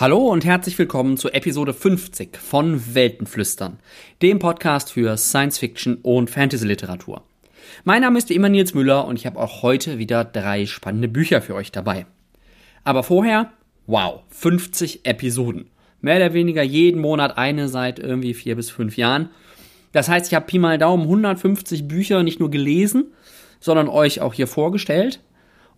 Hallo und herzlich willkommen zu Episode 50 von Weltenflüstern, dem Podcast für Science Fiction und Fantasy Literatur. Mein Name ist immer Nils Müller und ich habe auch heute wieder drei spannende Bücher für euch dabei. Aber vorher, wow, 50 Episoden. Mehr oder weniger jeden Monat eine seit irgendwie vier bis fünf Jahren. Das heißt, ich habe Pi mal Daumen 150 Bücher nicht nur gelesen, sondern euch auch hier vorgestellt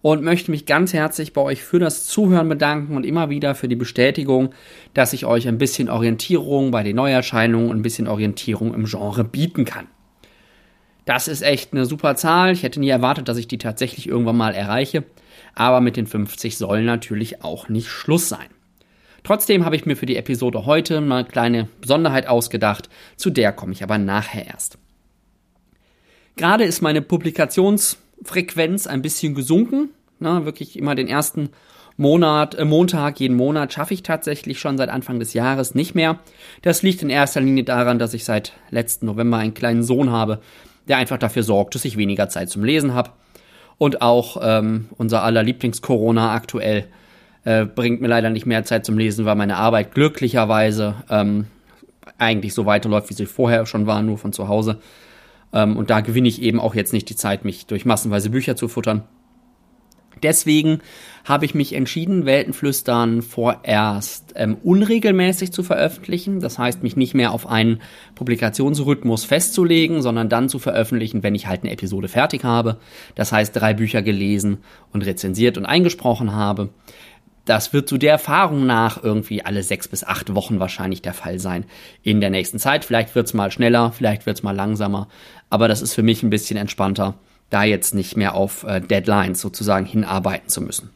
und möchte mich ganz herzlich bei euch für das Zuhören bedanken und immer wieder für die Bestätigung, dass ich euch ein bisschen Orientierung bei den Neuerscheinungen und ein bisschen Orientierung im Genre bieten kann. Das ist echt eine super Zahl. Ich hätte nie erwartet, dass ich die tatsächlich irgendwann mal erreiche. Aber mit den 50 soll natürlich auch nicht Schluss sein. Trotzdem habe ich mir für die Episode heute eine kleine Besonderheit ausgedacht, zu der komme ich aber nachher erst. Gerade ist meine Publikationsfrequenz ein bisschen gesunken. Na, wirklich immer den ersten Monat, äh, Montag jeden Monat schaffe ich tatsächlich schon seit Anfang des Jahres nicht mehr. Das liegt in erster Linie daran, dass ich seit letzten November einen kleinen Sohn habe, der einfach dafür sorgt, dass ich weniger Zeit zum Lesen habe. Und auch ähm, unser aller Lieblings-Corona aktuell äh, bringt mir leider nicht mehr Zeit zum Lesen, weil meine Arbeit glücklicherweise ähm, eigentlich so weiterläuft, wie sie vorher schon war, nur von zu Hause. Ähm, und da gewinne ich eben auch jetzt nicht die Zeit, mich durch massenweise Bücher zu futtern. Deswegen habe ich mich entschieden, Weltenflüstern vorerst ähm, unregelmäßig zu veröffentlichen. Das heißt, mich nicht mehr auf einen Publikationsrhythmus festzulegen, sondern dann zu veröffentlichen, wenn ich halt eine Episode fertig habe. Das heißt, drei Bücher gelesen und rezensiert und eingesprochen habe. Das wird zu der Erfahrung nach irgendwie alle sechs bis acht Wochen wahrscheinlich der Fall sein in der nächsten Zeit. Vielleicht wird's mal schneller, vielleicht wird's mal langsamer, aber das ist für mich ein bisschen entspannter da jetzt nicht mehr auf äh, Deadlines sozusagen hinarbeiten zu müssen.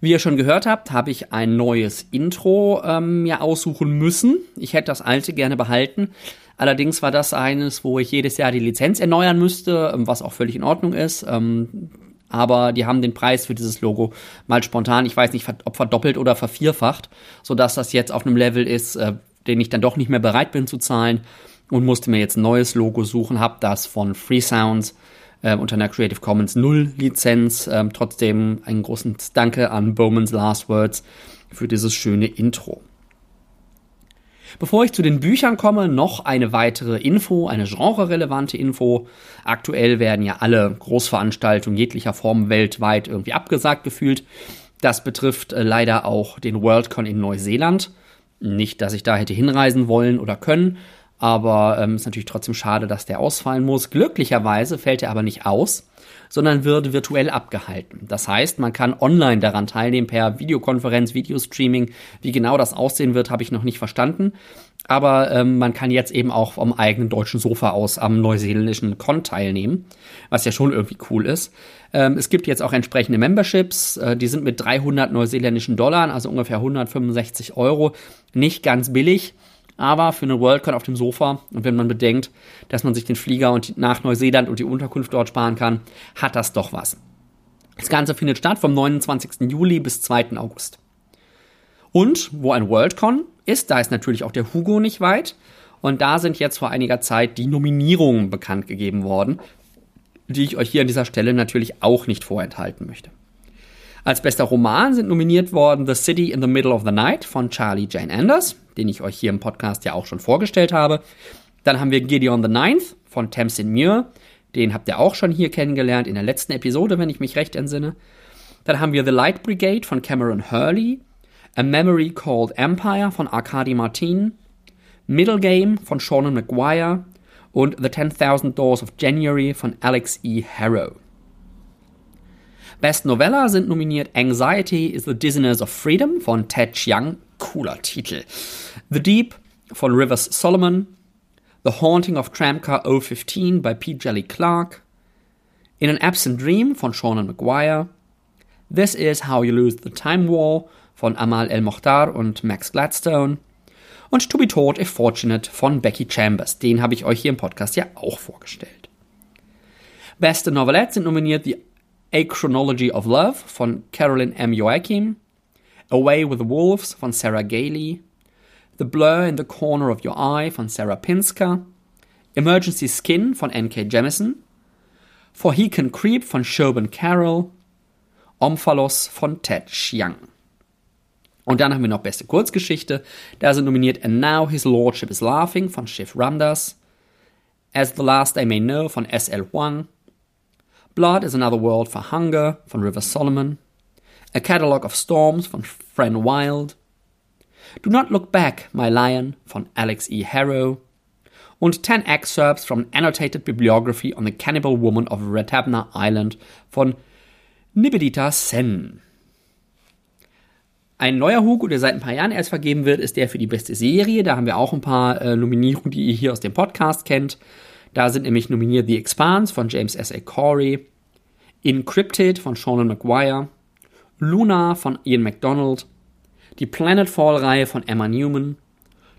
Wie ihr schon gehört habt, habe ich ein neues Intro ähm, mir aussuchen müssen. Ich hätte das alte gerne behalten. Allerdings war das eines, wo ich jedes Jahr die Lizenz erneuern müsste, ähm, was auch völlig in Ordnung ist. Ähm, aber die haben den Preis für dieses Logo mal spontan, ich weiß nicht, ob verdoppelt oder vervierfacht, sodass das jetzt auf einem Level ist, äh, den ich dann doch nicht mehr bereit bin zu zahlen und musste mir jetzt ein neues Logo suchen, hab das von Free Sounds äh, unter einer Creative Commons Null Lizenz. Ähm, trotzdem einen großen Danke an Bowman's Last Words für dieses schöne Intro. Bevor ich zu den Büchern komme, noch eine weitere Info, eine genrerelevante Info. Aktuell werden ja alle Großveranstaltungen jeglicher Form weltweit irgendwie abgesagt gefühlt. Das betrifft äh, leider auch den Worldcon in Neuseeland. Nicht, dass ich da hätte hinreisen wollen oder können, aber ähm, ist natürlich trotzdem schade, dass der ausfallen muss. Glücklicherweise fällt er aber nicht aus, sondern wird virtuell abgehalten. Das heißt, man kann online daran teilnehmen per Videokonferenz, Videostreaming. Wie genau das aussehen wird, habe ich noch nicht verstanden. Aber ähm, man kann jetzt eben auch vom eigenen deutschen Sofa aus am neuseeländischen Con teilnehmen, was ja schon irgendwie cool ist. Ähm, es gibt jetzt auch entsprechende Memberships, äh, die sind mit 300 neuseeländischen Dollar, also ungefähr 165 Euro, nicht ganz billig aber für eine Worldcon auf dem Sofa und wenn man bedenkt, dass man sich den Flieger und nach Neuseeland und die Unterkunft dort sparen kann, hat das doch was. Das Ganze findet statt vom 29. Juli bis 2. August. Und wo ein Worldcon ist, da ist natürlich auch der Hugo nicht weit. Und da sind jetzt vor einiger Zeit die Nominierungen bekannt gegeben worden, die ich euch hier an dieser Stelle natürlich auch nicht vorenthalten möchte. Als bester Roman sind nominiert worden The City in the Middle of the Night von Charlie Jane Anders, den ich euch hier im Podcast ja auch schon vorgestellt habe. Dann haben wir Gideon the Ninth von Tamsin Muir. Den habt ihr auch schon hier kennengelernt in der letzten Episode, wenn ich mich recht entsinne. Dann haben wir The Light Brigade von Cameron Hurley. A Memory Called Empire von Arkady Martin. Middle Game von Sean McGuire. Und The 10,000 Doors of January von Alex E. Harrow. Best Novella sind nominiert Anxiety is the Dizziness of Freedom von Ted Chiang. Cooler Titel. The Deep von Rivers Solomon. The Haunting of Tramcar 015 bei P. Jelly Clark. In an Absent Dream von Sean McGuire. This is How You Lose the Time War von Amal El Mokhtar und Max Gladstone. Und To Be Taught If Fortunate von Becky Chambers. Den habe ich euch hier im Podcast ja auch vorgestellt. Beste Novelette sind nominiert The A Chronology of Love von Carolyn M. Joachim, Away with the Wolves von Sarah Gailey, The Blur in the Corner of Your Eye von Sarah Pinska, Emergency Skin von N.K. Jemison, For He Can Creep von Shoban Carroll, Omphalos von Ted Chiang. Und dann haben wir noch beste Kurzgeschichte. Da sind nominiert And Now His Lordship is Laughing von Shiv Ramdas, As the Last I May Know von S.L. Huang, Blood is Another World for Hunger von River Solomon, A Catalogue of Storms von Fran Wild, Do Not Look Back, My Lion von Alex E. Harrow und 10 Excerpts from Annotated Bibliography on the Cannibal Woman of Retabna Island von Nivedita Sen. Ein neuer Hugo, der seit ein paar Jahren erst vergeben wird, ist der für die beste Serie. Da haben wir auch ein paar äh, Nominierungen, die ihr hier aus dem Podcast kennt. Da sind nämlich nominiert The Expanse von James S. A. Corey, Encrypted von Sean McGuire, Luna von Ian MacDonald, die Planetfall-Reihe von Emma Newman,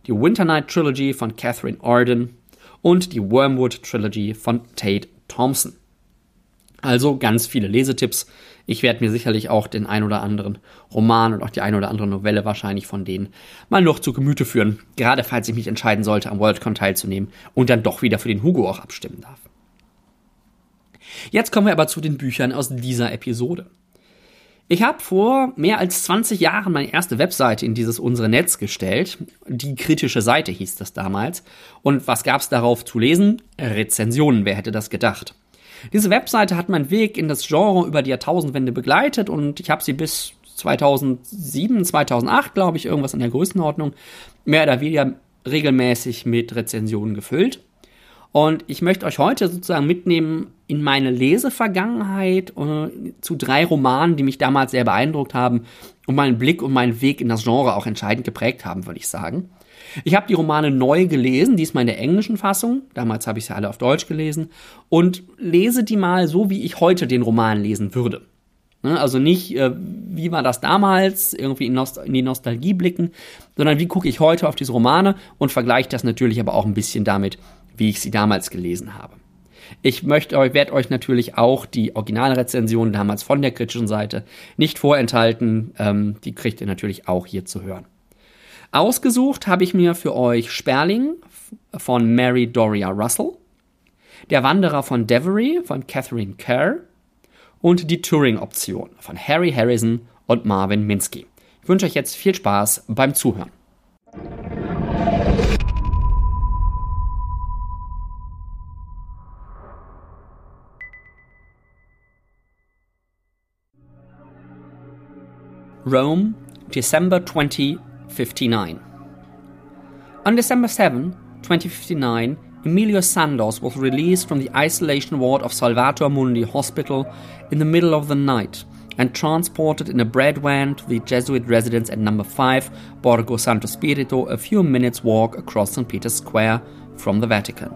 die Winter Night Trilogy von Catherine Arden und die Wormwood Trilogy von Tate Thompson. Also ganz viele Lesetipps. Ich werde mir sicherlich auch den ein oder anderen Roman und auch die ein oder andere Novelle wahrscheinlich von denen mal noch zu Gemüte führen. Gerade falls ich mich entscheiden sollte, am Worldcon teilzunehmen und dann doch wieder für den Hugo auch abstimmen darf. Jetzt kommen wir aber zu den Büchern aus dieser Episode. Ich habe vor mehr als 20 Jahren meine erste Webseite in dieses unsere Netz gestellt. Die kritische Seite hieß das damals. Und was gab's darauf zu lesen? Rezensionen, wer hätte das gedacht? Diese Webseite hat meinen Weg in das Genre über die Jahrtausendwende begleitet und ich habe sie bis 2007, 2008, glaube ich, irgendwas in der Größenordnung, mehr oder weniger regelmäßig mit Rezensionen gefüllt. Und ich möchte euch heute sozusagen mitnehmen in meine Lesevergangenheit äh, zu drei Romanen, die mich damals sehr beeindruckt haben und meinen Blick und meinen Weg in das Genre auch entscheidend geprägt haben, würde ich sagen. Ich habe die Romane neu gelesen, diesmal in der englischen Fassung. Damals habe ich sie alle auf Deutsch gelesen. Und lese die mal so, wie ich heute den Roman lesen würde. Ne, also nicht, äh, wie war das damals, irgendwie in, in, die Nostalgie blicken, sondern wie gucke ich heute auf diese Romane und vergleiche das natürlich aber auch ein bisschen damit, wie ich sie damals gelesen habe. Ich möchte euch, werde euch natürlich auch die Originalrezension damals von der kritischen Seite nicht vorenthalten. Ähm, die kriegt ihr natürlich auch hier zu hören. Ausgesucht habe ich mir für euch Sperling von Mary Doria Russell, Der Wanderer von Devery von Catherine Kerr und die Turing-Option von Harry Harrison und Marvin Minsky. Ich wünsche euch jetzt viel Spaß beim Zuhören. Rome, December 20, 59. On December 7, 2059, Emilio Sandoz was released from the isolation ward of Salvator Mundi Hospital in the middle of the night and transported in a bread van to the Jesuit residence at number 5 Borgo Santo Spirito, a few minutes' walk across St. Peter's Square from the Vatican.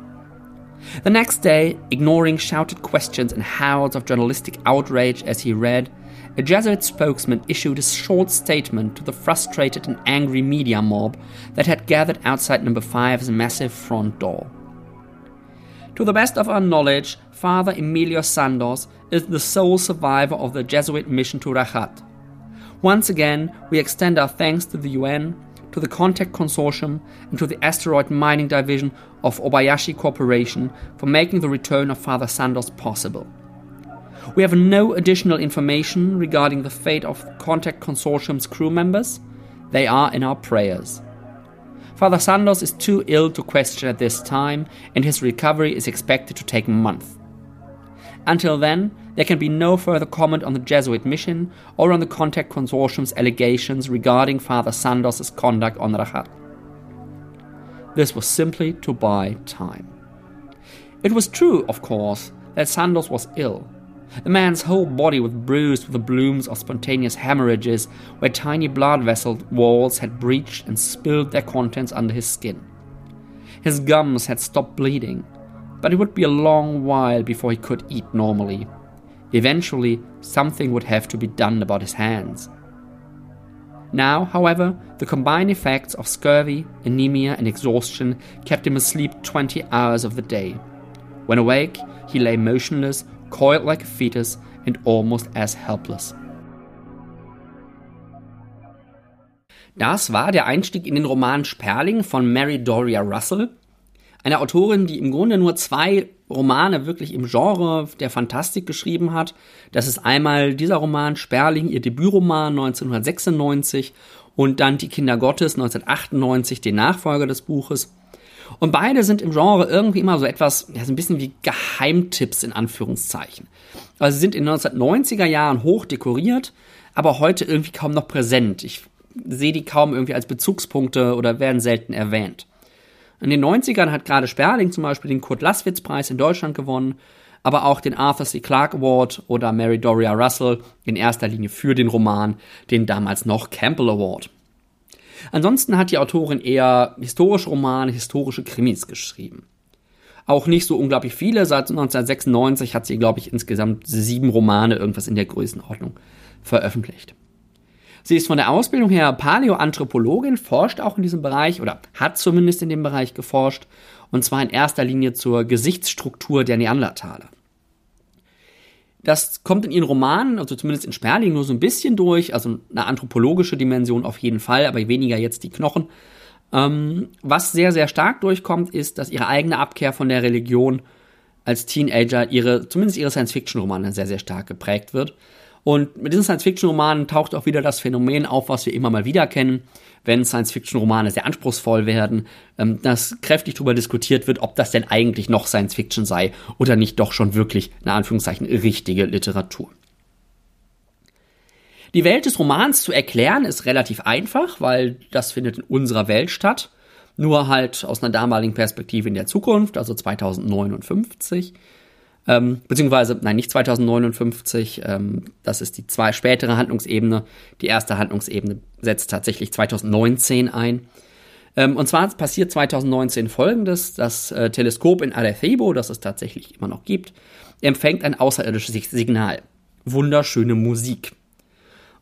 The next day, ignoring shouted questions and howls of journalistic outrage as he read, a Jesuit spokesman issued a short statement to the frustrated and angry media mob that had gathered outside number 5's massive front door. To the best of our knowledge, Father Emilio Sandos is the sole survivor of the Jesuit mission to Rahat. Once again, we extend our thanks to the UN, to the Contact Consortium, and to the Asteroid Mining Division of Obayashi Corporation for making the return of Father Sandos possible. We have no additional information regarding the fate of Contact Consortium's crew members. They are in our prayers. Father Sandos is too ill to question at this time, and his recovery is expected to take months. Until then, there can be no further comment on the Jesuit mission or on the Contact Consortium's allegations regarding Father Sandos's conduct on Rahat. This was simply to buy time. It was true, of course, that Sandos was ill, the man's whole body was bruised with the blooms of spontaneous hemorrhages where tiny blood vessel walls had breached and spilled their contents under his skin. His gums had stopped bleeding, but it would be a long while before he could eat normally. Eventually, something would have to be done about his hands. Now, however, the combined effects of scurvy, anemia, and exhaustion kept him asleep 20 hours of the day. When awake, he lay motionless coiled like a fetus and almost as helpless. Das war der Einstieg in den Roman Sperling von Mary Doria Russell, eine Autorin, die im Grunde nur zwei Romane wirklich im Genre der Fantastik geschrieben hat. Das ist einmal dieser Roman Sperling, ihr Debütroman 1996 und dann Die Kinder Gottes 1998, den Nachfolger des Buches. Und beide sind im Genre irgendwie immer so etwas, ja, so ein bisschen wie Geheimtipps in Anführungszeichen. Also sie sind in den 1990er Jahren hoch dekoriert, aber heute irgendwie kaum noch präsent. Ich sehe die kaum irgendwie als Bezugspunkte oder werden selten erwähnt. In den 90ern hat gerade Sperling zum Beispiel den Kurt Laswitz Preis in Deutschland gewonnen, aber auch den Arthur C. Clarke Award oder Mary Doria Russell in erster Linie für den Roman, den damals noch Campbell Award. Ansonsten hat die Autorin eher historische Romane, historische Krimis geschrieben. Auch nicht so unglaublich viele. Seit 1996 hat sie, glaube ich, insgesamt sieben Romane, irgendwas in der Größenordnung, veröffentlicht. Sie ist von der Ausbildung her Paläoanthropologin, forscht auch in diesem Bereich oder hat zumindest in dem Bereich geforscht, und zwar in erster Linie zur Gesichtsstruktur der Neandertaler. Das kommt in ihren Romanen, also zumindest in Sperling, nur so ein bisschen durch, also eine anthropologische Dimension auf jeden Fall, aber weniger jetzt die Knochen. Ähm, was sehr, sehr stark durchkommt, ist, dass ihre eigene Abkehr von der Religion als Teenager ihre, zumindest ihre Science-Fiction-Romane sehr, sehr stark geprägt wird. Und mit diesen Science-Fiction-Romanen taucht auch wieder das Phänomen auf, was wir immer mal wieder kennen, wenn Science-Fiction-Romane sehr anspruchsvoll werden, ähm, dass kräftig darüber diskutiert wird, ob das denn eigentlich noch Science-Fiction sei oder nicht doch schon wirklich, in Anführungszeichen, richtige Literatur. Die Welt des Romans zu erklären ist relativ einfach, weil das findet in unserer Welt statt, nur halt aus einer damaligen Perspektive in der Zukunft, also 2059. Ähm, beziehungsweise, nein, nicht 2059, ähm, das ist die zwei spätere Handlungsebene. Die erste Handlungsebene setzt tatsächlich 2019 ein. Ähm, und zwar passiert 2019 folgendes: Das äh, Teleskop in Arecibo, das es tatsächlich immer noch gibt, empfängt ein außerirdisches Signal. Wunderschöne Musik.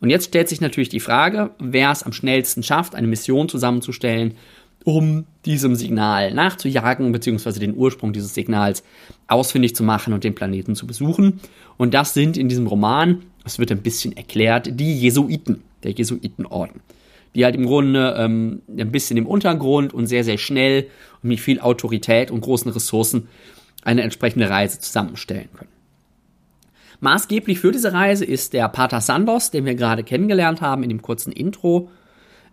Und jetzt stellt sich natürlich die Frage, wer es am schnellsten schafft, eine Mission zusammenzustellen, um diesem Signal nachzujagen, beziehungsweise den Ursprung dieses Signals ausfindig zu machen und den Planeten zu besuchen. Und das sind in diesem Roman, es wird ein bisschen erklärt, die Jesuiten, der Jesuitenorden. Die halt im Grunde ähm, ein bisschen im Untergrund und sehr, sehr schnell und mit viel Autorität und großen Ressourcen eine entsprechende Reise zusammenstellen können. Maßgeblich für diese Reise ist der Pater Sandos, den wir gerade kennengelernt haben in dem kurzen Intro.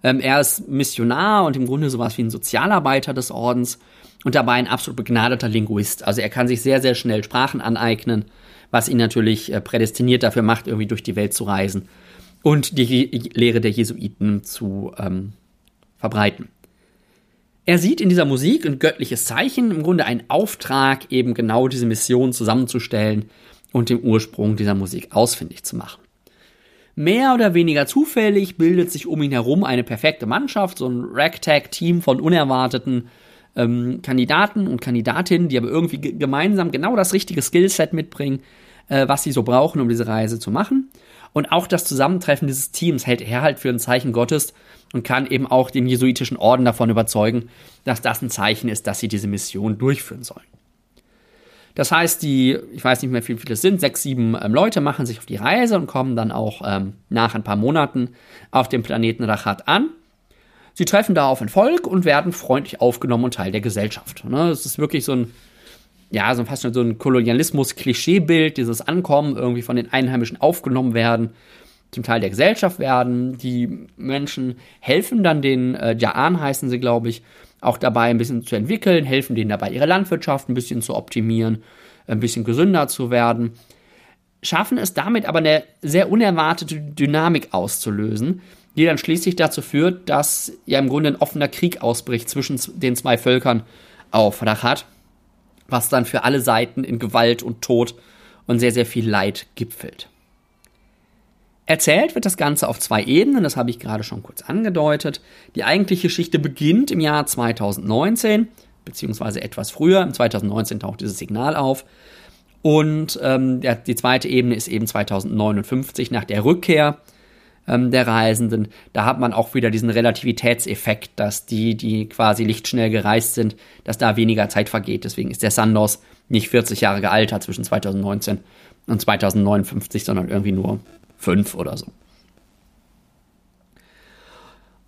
Ähm, er ist Missionar und im Grunde sowas wie ein Sozialarbeiter des Ordens und dabei ein absolut begnadeter Linguist. Also er kann sich sehr, sehr schnell Sprachen aneignen, was ihn natürlich äh, prädestiniert dafür macht, irgendwie durch die Welt zu reisen und die Lehre der Jesuiten zu ähm, verbreiten. Er sieht in dieser Musik ein göttliches Zeichen, im Grunde einen Auftrag, eben genau diese Mission zusammenzustellen und den Ursprung dieser Musik ausfindig zu machen. Mehr oder weniger zufällig bildet sich um ihn herum eine perfekte Mannschaft, so ein Ragtag-Team von unerwarteten ähm, Kandidaten und Kandidatinnen, die aber irgendwie gemeinsam genau das richtige Skillset mitbringen, äh, was sie so brauchen, um diese Reise zu machen. Und auch das Zusammentreffen dieses Teams hält er halt für ein Zeichen Gottes und kann eben auch den jesuitischen Orden davon überzeugen, dass das ein Zeichen ist, dass sie diese Mission durchführen sollen. Das heißt, die, ich weiß nicht mehr, wie viele es sind, sechs, sieben ähm, Leute machen sich auf die Reise und kommen dann auch ähm, nach ein paar Monaten auf dem Planeten Rachat an. Sie treffen da auf ein Volk und werden freundlich aufgenommen und Teil der Gesellschaft. Ne? Das ist wirklich so ein, ja, so fast schon so ein Kolonialismus-Klischeebild, dieses Ankommen, irgendwie von den Einheimischen aufgenommen werden, zum Teil der Gesellschaft werden. Die Menschen helfen dann den äh, Ja'an, heißen sie, glaube ich, auch dabei ein bisschen zu entwickeln, helfen denen dabei, ihre Landwirtschaft ein bisschen zu optimieren, ein bisschen gesünder zu werden, schaffen es damit aber eine sehr unerwartete Dynamik auszulösen, die dann schließlich dazu führt, dass ja im Grunde ein offener Krieg ausbricht zwischen den zwei Völkern auf Rachat, was dann für alle Seiten in Gewalt und Tod und sehr, sehr viel Leid gipfelt. Erzählt wird das Ganze auf zwei Ebenen, das habe ich gerade schon kurz angedeutet. Die eigentliche Geschichte beginnt im Jahr 2019, beziehungsweise etwas früher. Im 2019 taucht dieses Signal auf. Und ähm, die zweite Ebene ist eben 2059 nach der Rückkehr ähm, der Reisenden. Da hat man auch wieder diesen Relativitätseffekt, dass die, die quasi lichtschnell gereist sind, dass da weniger Zeit vergeht. Deswegen ist der Sandos nicht 40 Jahre gealtert zwischen 2019 und 2059, sondern irgendwie nur fünf oder so.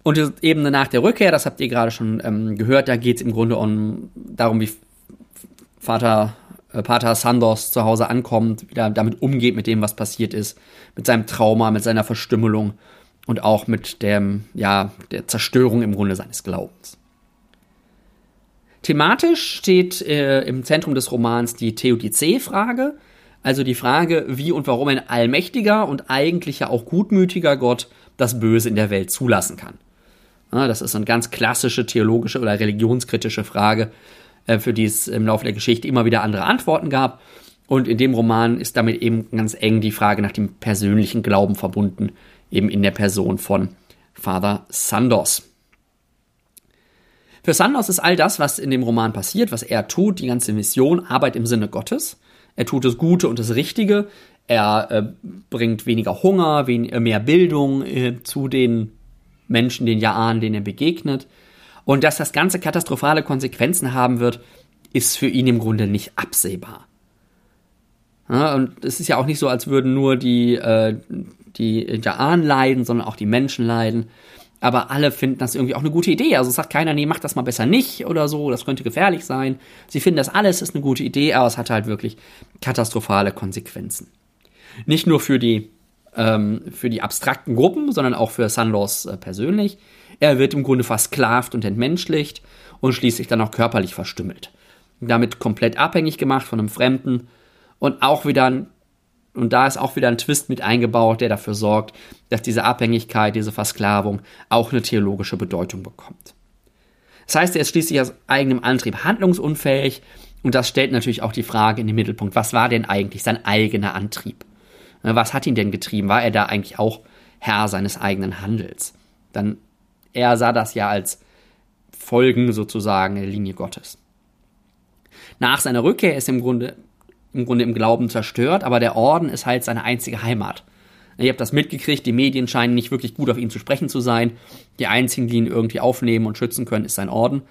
Und die Ebene nach der Rückkehr, das habt ihr gerade schon ähm, gehört, da geht es im Grunde um darum, wie Vater äh, Pater Sandos zu Hause ankommt, wie er damit umgeht mit dem, was passiert ist, mit seinem Trauma, mit seiner Verstümmelung und auch mit dem, ja, der Zerstörung im Grunde seines Glaubens. Thematisch steht äh, im Zentrum des Romans die Theodizee-Frage, also die Frage, wie und warum ein allmächtiger und eigentlich ja auch gutmütiger Gott das Böse in der Welt zulassen kann. Das ist eine ganz klassische theologische oder religionskritische Frage, äh, für die es im Laufe der Geschichte immer wieder andere Antworten gab. Und in dem Roman ist damit eben ganz eng die Frage nach dem persönlichen Glauben verbunden, eben in der Person von Father Sandos. Für Sandos ist all das, was in dem Roman passiert, was er tut, die ganze Mission, Arbeit im Sinne Gottes. Er tut das Gute und das Richtige. Er äh, bringt weniger Hunger, wen äh, mehr Bildung äh, zu den Menschen, den Jahren, denen er begegnet. Und dass das Ganze katastrophale Konsequenzen haben wird, ist für ihn im Grunde nicht absehbar. Ja, und es ist ja auch nicht so, als würden nur die, äh, die Ja'an leiden, sondern auch die Menschen leiden. Aber alle finden das irgendwie auch eine gute Idee. Also sagt keiner, nee, mach das mal besser nicht oder so, das könnte gefährlich sein. Sie finden das alles ist eine gute Idee, aber es hat halt wirklich katastrophale Konsequenzen. Nicht nur für die, ähm, für die abstrakten Gruppen, sondern auch für Sunlaws äh, persönlich. Er wird im Grunde versklavt und entmenschlicht und schließlich dann auch körperlich verstümmelt. Damit komplett abhängig gemacht von einem Fremden und auch wieder ein und da ist auch wieder ein Twist mit eingebaut, der dafür sorgt, dass diese Abhängigkeit, diese Versklavung auch eine theologische Bedeutung bekommt. Das heißt, er ist schließlich aus eigenem Antrieb handlungsunfähig und das stellt natürlich auch die Frage in den Mittelpunkt, was war denn eigentlich sein eigener Antrieb? Was hat ihn denn getrieben? War er da eigentlich auch Herr seines eigenen Handels? Dann, er sah das ja als Folgen sozusagen der Linie Gottes. Nach seiner Rückkehr ist im Grunde im Grunde im Glauben zerstört, aber der Orden ist halt seine einzige Heimat. Ihr habt das mitgekriegt, die Medien scheinen nicht wirklich gut auf ihn zu sprechen zu sein. Die einzigen, die ihn irgendwie aufnehmen und schützen können, ist sein Orden.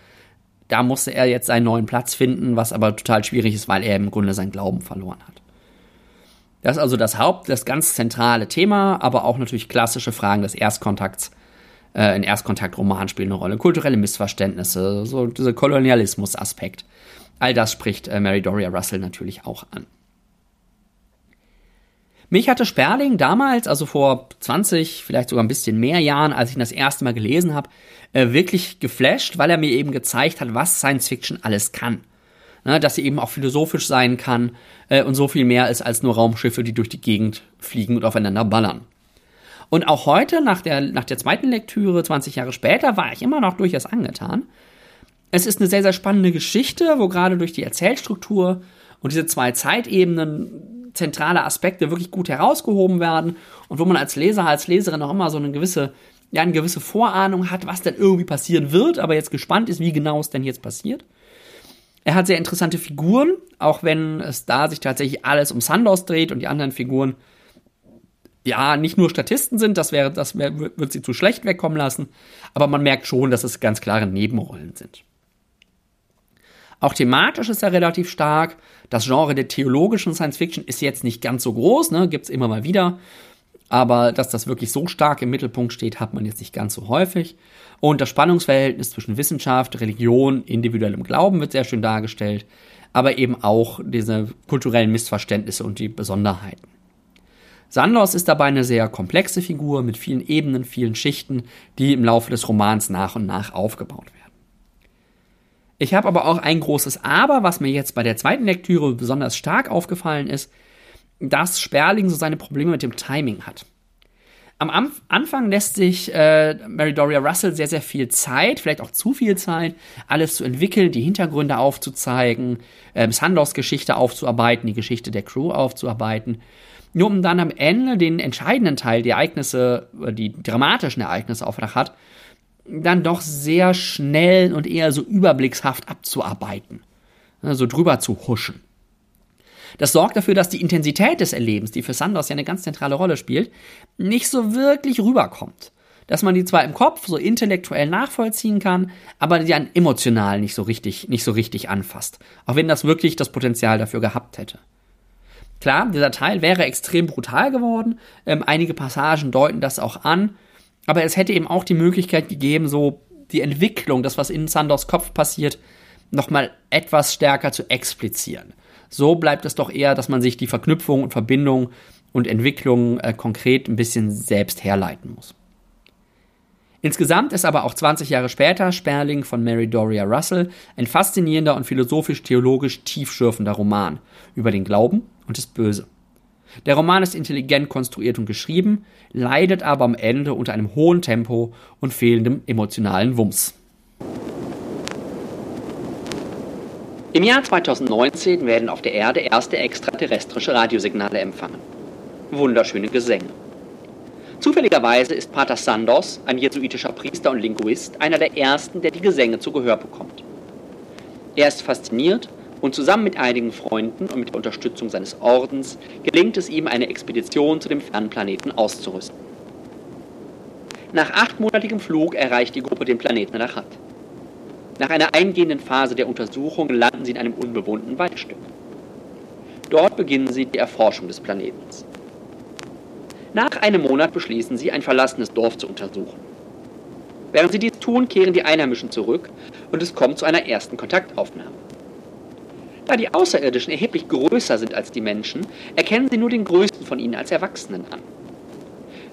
Da musste er jetzt seinen neuen Platz finden, was aber total schwierig ist, weil er im Grunde seinen Glauben verloren hat. Das ist also das Haupt, das ganz zentrale Thema, aber auch natürlich klassische Fragen des Erstkontakts. Äh, ein Erstkontaktroman spielen eine Rolle. Kulturelle Missverständnisse, so dieser Kolonialismus-Aspekt. All das spricht äh, Mary Doria Russell natürlich auch an. Mich hatte Sperling damals, also vor 20, vielleicht sogar ein bisschen mehr Jahren, als ich ihn das erste Mal gelesen habe, äh, wirklich geflasht, weil er mir eben gezeigt hat, was Science Fiction alles kann. Ne, dass sie eben auch philosophisch sein kann äh, und so viel mehr ist als nur Raumschiffe, die durch die Gegend fliegen und aufeinander ballern. Und auch heute, nach der, nach der zweiten Lektüre, 20 Jahre später, war ich immer noch durchaus angetan. Es ist eine sehr, sehr spannende Geschichte, wo gerade durch die Erzählstruktur und diese zwei Zeitebenen zentrale Aspekte wirklich gut herausgehoben werden und wo man als Leser, als Leserin auch immer so eine gewisse, ja, eine gewisse Vorahnung hat, was denn irgendwie passieren wird, aber jetzt gespannt ist, wie genau es denn jetzt passiert. Er hat sehr interessante Figuren, auch wenn es da sich tatsächlich alles um Sandos dreht und die anderen Figuren ja nicht nur Statisten sind, das wäre, das wär, wird sie zu schlecht wegkommen lassen, aber man merkt schon, dass es ganz klare Nebenrollen sind. Auch thematisch ist er relativ stark. Das Genre der theologischen Science Fiction ist jetzt nicht ganz so groß, ne? gibt es immer mal wieder. Aber dass das wirklich so stark im Mittelpunkt steht, hat man jetzt nicht ganz so häufig. Und das Spannungsverhältnis zwischen Wissenschaft, Religion, individuellem Glauben wird sehr schön dargestellt, aber eben auch diese kulturellen Missverständnisse und die Besonderheiten. Sandos ist dabei eine sehr komplexe Figur mit vielen Ebenen, vielen Schichten, die im Laufe des Romans nach und nach aufgebaut werden. Ich habe aber auch ein großes Aber, was mir jetzt bei der zweiten Lektüre besonders stark aufgefallen ist, dass Sperling so seine Probleme mit dem Timing hat. Am Anfang lässt sich äh, Mary Doria Russell sehr, sehr viel Zeit, vielleicht auch zu viel Zeit, alles zu entwickeln, die Hintergründe aufzuzeigen, ähm, Sandos Geschichte aufzuarbeiten, die Geschichte der Crew aufzuarbeiten. Nur um dann am Ende den entscheidenden Teil, die Ereignisse, die dramatischen Ereignisse auf hat, dann doch sehr schnell und eher so überblickshaft abzuarbeiten, so also drüber zu huschen. Das sorgt dafür, dass die Intensität des Erlebens, die für Sanders ja eine ganz zentrale Rolle spielt, nicht so wirklich rüberkommt. Dass man die zwar im Kopf so intellektuell nachvollziehen kann, aber die dann emotional nicht so richtig, nicht so richtig anfasst. Auch wenn das wirklich das Potenzial dafür gehabt hätte. Klar, dieser Teil wäre extrem brutal geworden. Ähm, einige Passagen deuten das auch an. Aber es hätte eben auch die Möglichkeit gegeben, so die Entwicklung, das, was in Sandors Kopf passiert, nochmal etwas stärker zu explizieren. So bleibt es doch eher, dass man sich die Verknüpfung und Verbindung und Entwicklung äh, konkret ein bisschen selbst herleiten muss. Insgesamt ist aber auch 20 Jahre später Sperling von Mary Doria Russell ein faszinierender und philosophisch-theologisch tiefschürfender Roman über den Glauben und das Böse. Der Roman ist intelligent konstruiert und geschrieben, leidet aber am Ende unter einem hohen Tempo und fehlendem emotionalen Wumms. Im Jahr 2019 werden auf der Erde erste extraterrestrische Radiosignale empfangen. Wunderschöne Gesänge. Zufälligerweise ist Pater Sandos, ein jesuitischer Priester und Linguist, einer der ersten, der die Gesänge zu Gehör bekommt. Er ist fasziniert und zusammen mit einigen Freunden und mit der Unterstützung seines Ordens gelingt es ihm, eine Expedition zu dem fernen Planeten auszurüsten. Nach achtmonatigem Flug erreicht die Gruppe den Planeten Rachat. Nach einer eingehenden Phase der Untersuchung landen sie in einem unbewohnten Waldstück. Dort beginnen sie die Erforschung des Planeten. Nach einem Monat beschließen sie, ein verlassenes Dorf zu untersuchen. Während sie dies tun, kehren die Einheimischen zurück und es kommt zu einer ersten Kontaktaufnahme. Da die Außerirdischen erheblich größer sind als die Menschen, erkennen sie nur den größten von ihnen als Erwachsenen an.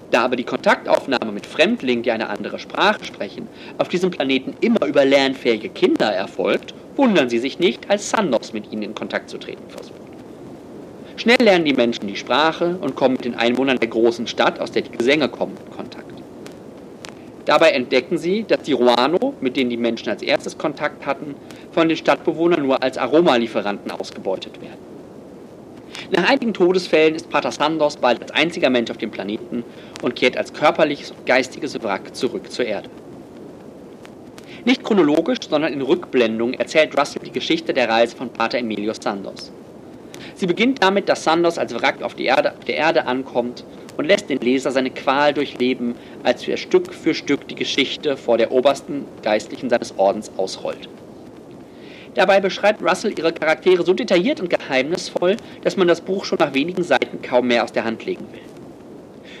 Da aber die Kontaktaufnahme mit Fremdlingen, die eine andere Sprache sprechen, auf diesem Planeten immer über lernfähige Kinder erfolgt, wundern sie sich nicht, als Sandos mit ihnen in Kontakt zu treten versucht. Schnell lernen die Menschen die Sprache und kommen mit den Einwohnern der großen Stadt, aus der die Gesänge kommen, in Kontakt. Dabei entdecken sie, dass die Ruano, mit denen die Menschen als erstes Kontakt hatten, von den Stadtbewohnern nur als Aromalieferanten ausgebeutet werden. Nach einigen Todesfällen ist Pater Sandos bald als einziger Mensch auf dem Planeten und kehrt als körperliches und geistiges Wrack zurück zur Erde. Nicht chronologisch, sondern in Rückblendung erzählt Russell die Geschichte der Reise von Pater Emilios Sandos. Sie beginnt damit, dass Sandos als Wrack auf, Erde, auf der Erde ankommt und lässt den Leser seine Qual durchleben, als er Stück für Stück die Geschichte vor der obersten Geistlichen seines Ordens ausrollt. Dabei beschreibt Russell ihre Charaktere so detailliert und geheimnisvoll, dass man das Buch schon nach wenigen Seiten kaum mehr aus der Hand legen will.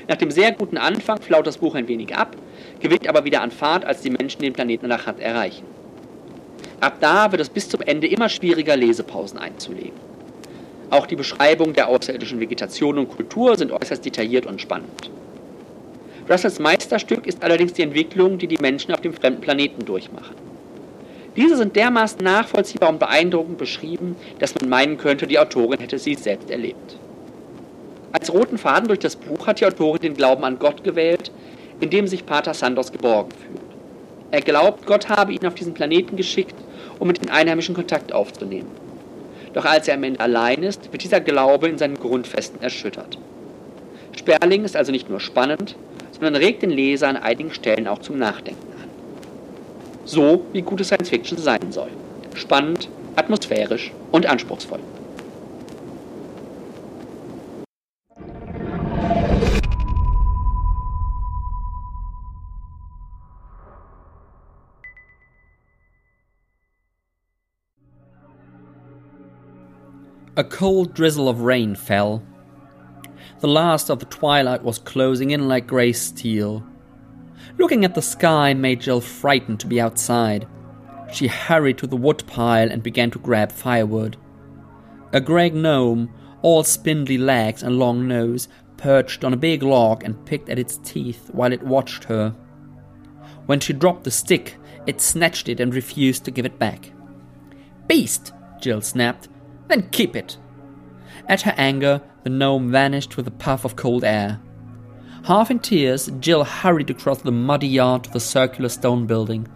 Nach dem sehr guten Anfang flaut das Buch ein wenig ab, gewinnt aber wieder an Fahrt, als die Menschen den Planeten Nachat erreichen. Ab da wird es bis zum Ende immer schwieriger, Lesepausen einzulegen. Auch die Beschreibung der außerirdischen Vegetation und Kultur sind äußerst detailliert und spannend. Russells Meisterstück ist allerdings die Entwicklung, die die Menschen auf dem fremden Planeten durchmachen. Diese sind dermaßen nachvollziehbar und beeindruckend beschrieben, dass man meinen könnte, die Autorin hätte sie selbst erlebt. Als roten Faden durch das Buch hat die Autorin den Glauben an Gott gewählt, in dem sich Pater Sandos geborgen fühlt. Er glaubt, Gott habe ihn auf diesen Planeten geschickt, um mit den Einheimischen Kontakt aufzunehmen. Doch als er am Ende allein ist, wird dieser Glaube in seinen Grundfesten erschüttert. Sperling ist also nicht nur spannend, sondern regt den Leser an einigen Stellen auch zum Nachdenken an. So wie gute Science Fiction sein soll. Spannend, atmosphärisch und anspruchsvoll. A cold drizzle of rain fell. The last of the twilight was closing in like grey steel. Looking at the sky made Jill frightened to be outside. She hurried to the woodpile and began to grab firewood. A grey gnome, all spindly legs and long nose, perched on a big log and picked at its teeth while it watched her. When she dropped the stick, it snatched it and refused to give it back. Beast! Jill snapped. Then keep it. At her anger, the gnome vanished with a puff of cold air. Half in tears, Jill hurried across the muddy yard to the circular stone building,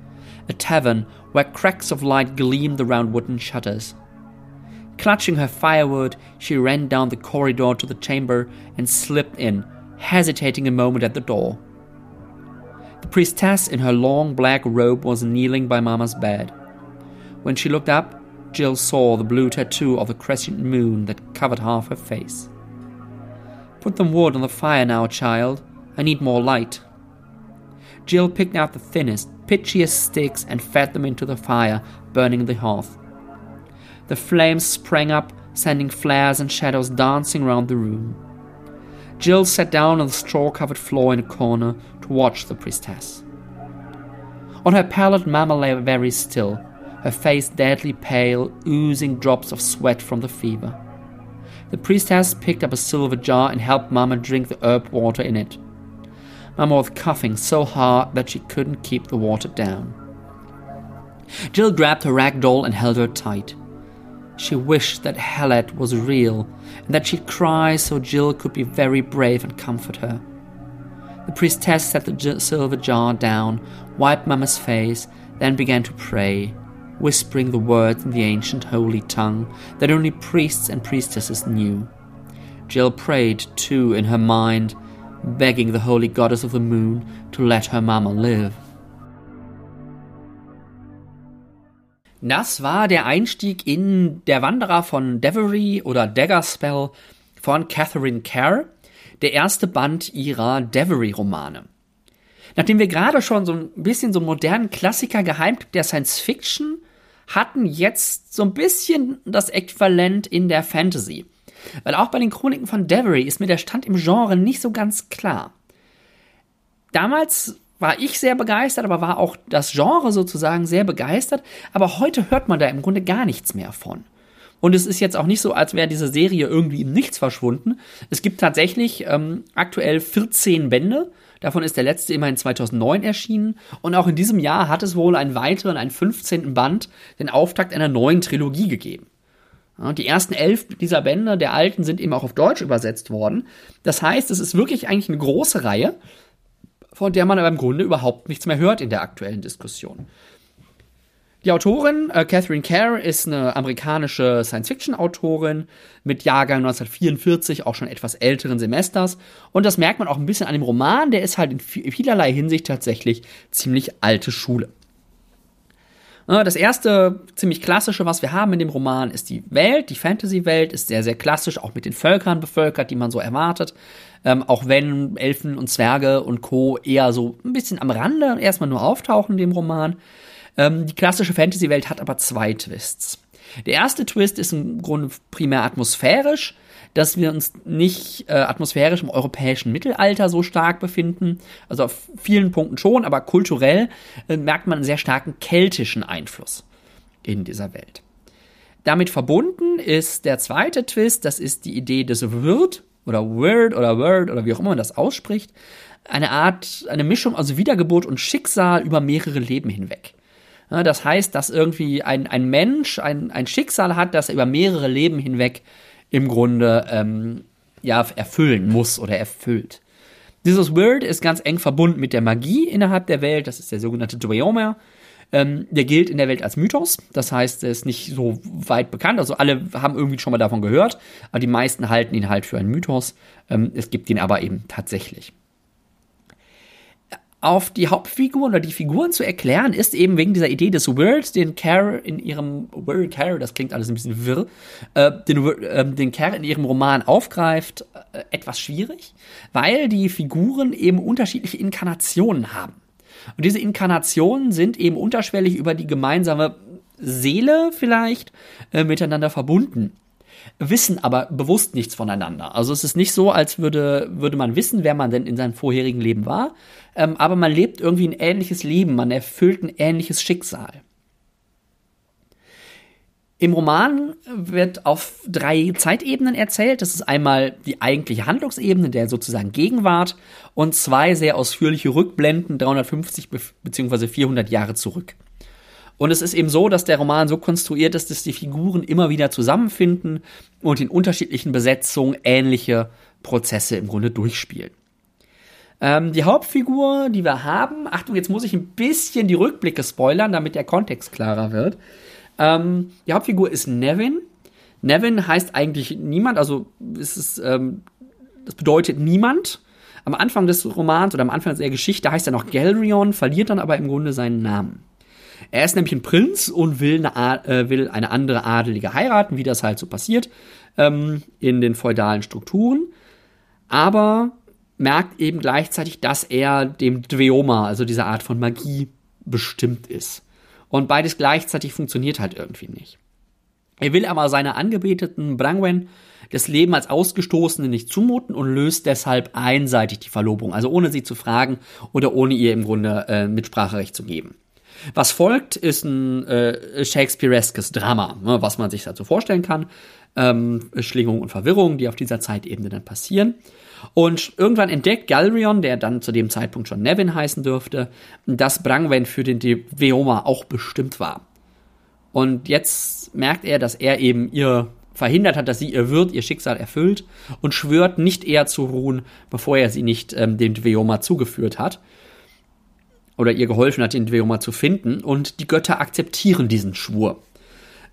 a tavern where cracks of light gleamed around wooden shutters. Clutching her firewood, she ran down the corridor to the chamber and slipped in, hesitating a moment at the door. The priestess in her long black robe was kneeling by Mamma's bed. When she looked up, Jill saw the blue tattoo of the crescent moon that covered half her face. Put some wood on the fire now, child. I need more light. Jill picked out the thinnest, pitchiest sticks and fed them into the fire, burning the hearth. The flames sprang up, sending flares and shadows dancing round the room. Jill sat down on the straw covered floor in a corner to watch the priestess. On her pallet, Mamma lay very still, her face deadly pale, oozing drops of sweat from the fever. The priestess picked up a silver jar and helped Mamma drink the herb water in it. Mama was coughing so hard that she couldn't keep the water down. Jill grabbed her rag doll and held her tight. She wished that Hellet was real and that she'd cry so Jill could be very brave and comfort her. The priestess set the silver jar down, wiped Mamma's face, then began to pray, whispering the words in the ancient holy tongue that only priests and priestesses knew. Jill prayed, too, in her mind, begging the holy goddess of the moon to let her Mama live. Das war der Einstieg in Der Wanderer von Devery oder Daggerspell von Catherine Kerr, der erste Band ihrer Devery-Romane. Nachdem wir gerade schon so ein bisschen so modernen Klassiker Geheimtipp der Science Fiction hatten, jetzt so ein bisschen das Äquivalent in der Fantasy. Weil auch bei den Chroniken von Devery ist mir der Stand im Genre nicht so ganz klar. Damals war ich sehr begeistert, aber war auch das Genre sozusagen sehr begeistert. Aber heute hört man da im Grunde gar nichts mehr von. Und es ist jetzt auch nicht so, als wäre diese Serie irgendwie im Nichts verschwunden. Es gibt tatsächlich ähm, aktuell 14 Bände. Davon ist der letzte immerhin 2009 erschienen. Und auch in diesem Jahr hat es wohl einen weiteren, einen 15. Band, den Auftakt einer neuen Trilogie gegeben. Die ersten elf dieser Bände, der alten, sind eben auch auf Deutsch übersetzt worden. Das heißt, es ist wirklich eigentlich eine große Reihe von der man aber im Grunde überhaupt nichts mehr hört in der aktuellen Diskussion. Die Autorin, äh, Catherine Kerr, ist eine amerikanische Science-Fiction-Autorin mit Jahrgang 1944, auch schon etwas älteren Semesters. Und das merkt man auch ein bisschen an dem Roman, der ist halt in vielerlei Hinsicht tatsächlich ziemlich alte Schule. Das erste ziemlich klassische, was wir haben in dem Roman, ist die Welt. Die Fantasy-Welt ist sehr, sehr klassisch, auch mit den Völkern bevölkert, die man so erwartet. Ähm, auch wenn Elfen und Zwerge und Co. eher so ein bisschen am Rande erstmal nur auftauchen in dem Roman. Ähm, die klassische Fantasy-Welt hat aber zwei Twists. Der erste Twist ist im Grunde primär atmosphärisch, dass wir uns nicht äh, atmosphärisch im europäischen Mittelalter so stark befinden. Also auf vielen Punkten schon, aber kulturell äh, merkt man einen sehr starken keltischen Einfluss in dieser Welt. Damit verbunden ist der zweite Twist, das ist die Idee des Wirt oder Word oder Word oder wie auch immer man das ausspricht. Eine Art, eine Mischung aus Wiedergeburt und Schicksal über mehrere Leben hinweg. Ja, das heißt, dass irgendwie ein, ein Mensch ein, ein Schicksal hat, das er über mehrere Leben hinweg im Grunde ähm, ja, erfüllen muss oder erfüllt. Dieses Word ist ganz eng verbunden mit der Magie innerhalb der Welt. Das ist der sogenannte Dweomer. Ähm, der gilt in der Welt als Mythos, das heißt, er ist nicht so weit bekannt. Also alle haben irgendwie schon mal davon gehört, aber die meisten halten ihn halt für einen Mythos. Ähm, es gibt ihn aber eben tatsächlich. Auf die Hauptfiguren oder die Figuren zu erklären, ist eben wegen dieser Idee des Words, den Care in ihrem Will Care, das klingt alles ein bisschen wirr, äh, den, äh, den Care in ihrem Roman aufgreift, äh, etwas schwierig, weil die Figuren eben unterschiedliche Inkarnationen haben. Und diese Inkarnationen sind eben unterschwellig über die gemeinsame Seele vielleicht äh, miteinander verbunden wissen aber bewusst nichts voneinander. Also es ist nicht so, als würde, würde man wissen, wer man denn in seinem vorherigen Leben war, ähm, aber man lebt irgendwie ein ähnliches Leben, man erfüllt ein ähnliches Schicksal. Im Roman wird auf drei Zeitebenen erzählt. Das ist einmal die eigentliche Handlungsebene, der sozusagen Gegenwart, und zwei sehr ausführliche Rückblenden, 350 bzw. 400 Jahre zurück. Und es ist eben so, dass der Roman so konstruiert ist, dass die Figuren immer wieder zusammenfinden und in unterschiedlichen Besetzungen ähnliche Prozesse im Grunde durchspielen. Ähm, die Hauptfigur, die wir haben, Achtung, jetzt muss ich ein bisschen die Rückblicke spoilern, damit der Kontext klarer wird. Ähm, die Hauptfigur ist Nevin. Nevin heißt eigentlich niemand, also es ähm, das bedeutet niemand. Am Anfang des Romans oder am Anfang der Geschichte heißt er noch Galrion, verliert dann aber im Grunde seinen Namen. Er ist nämlich ein Prinz und will eine, äh, will eine andere Adelige heiraten, wie das halt so passiert ähm, in den feudalen Strukturen. Aber merkt eben gleichzeitig, dass er dem Dweoma, also dieser Art von Magie, bestimmt ist. Und beides gleichzeitig funktioniert halt irgendwie nicht. Er will aber seiner Angebeteten Brangwen das Leben als Ausgestoßene nicht zumuten und löst deshalb einseitig die Verlobung, also ohne sie zu fragen oder ohne ihr im Grunde äh, Mitspracherecht zu geben. Was folgt, ist ein äh, Shakespeareskes Drama, ne, was man sich dazu vorstellen kann. ähm, Schlingung und Verwirrung, die auf dieser Zeitebene dann passieren. Und irgendwann entdeckt Galrion, der dann zu dem Zeitpunkt schon Nevin heißen dürfte, dass Brangwen für den Veoma auch bestimmt war. Und jetzt merkt er, dass er eben ihr verhindert hat, dass sie ihr Wirt, ihr Schicksal erfüllt und schwört, nicht eher zu ruhen, bevor er sie nicht ähm, dem Dveoma zugeführt hat oder ihr geholfen hat, den Dveoma zu finden. Und die Götter akzeptieren diesen Schwur.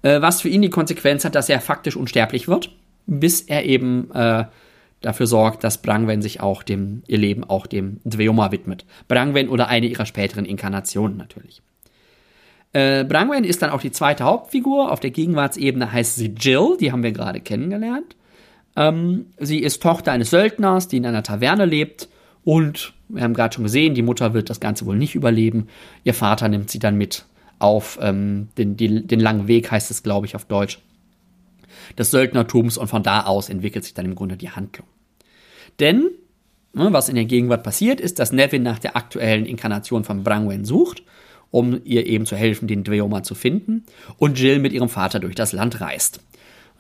Äh, was für ihn die Konsequenz hat, dass er faktisch unsterblich wird, bis er eben äh, dafür sorgt, dass Brangwen sich auch dem, ihr Leben auch dem Dveoma widmet. Brangwen oder eine ihrer späteren Inkarnationen natürlich. Äh, Brangwen ist dann auch die zweite Hauptfigur. Auf der Gegenwartsebene heißt sie Jill, die haben wir gerade kennengelernt. Ähm, sie ist Tochter eines Söldners, die in einer Taverne lebt. Und wir haben gerade schon gesehen, die Mutter wird das Ganze wohl nicht überleben. Ihr Vater nimmt sie dann mit auf ähm, den, die, den langen Weg, heißt es, glaube ich, auf Deutsch, des Söldnertums. Und von da aus entwickelt sich dann im Grunde die Handlung. Denn, ne, was in der Gegenwart passiert, ist, dass Nevin nach der aktuellen Inkarnation von Brangwen sucht um ihr eben zu helfen, den Dweoma zu finden, und Jill mit ihrem Vater durch das Land reist.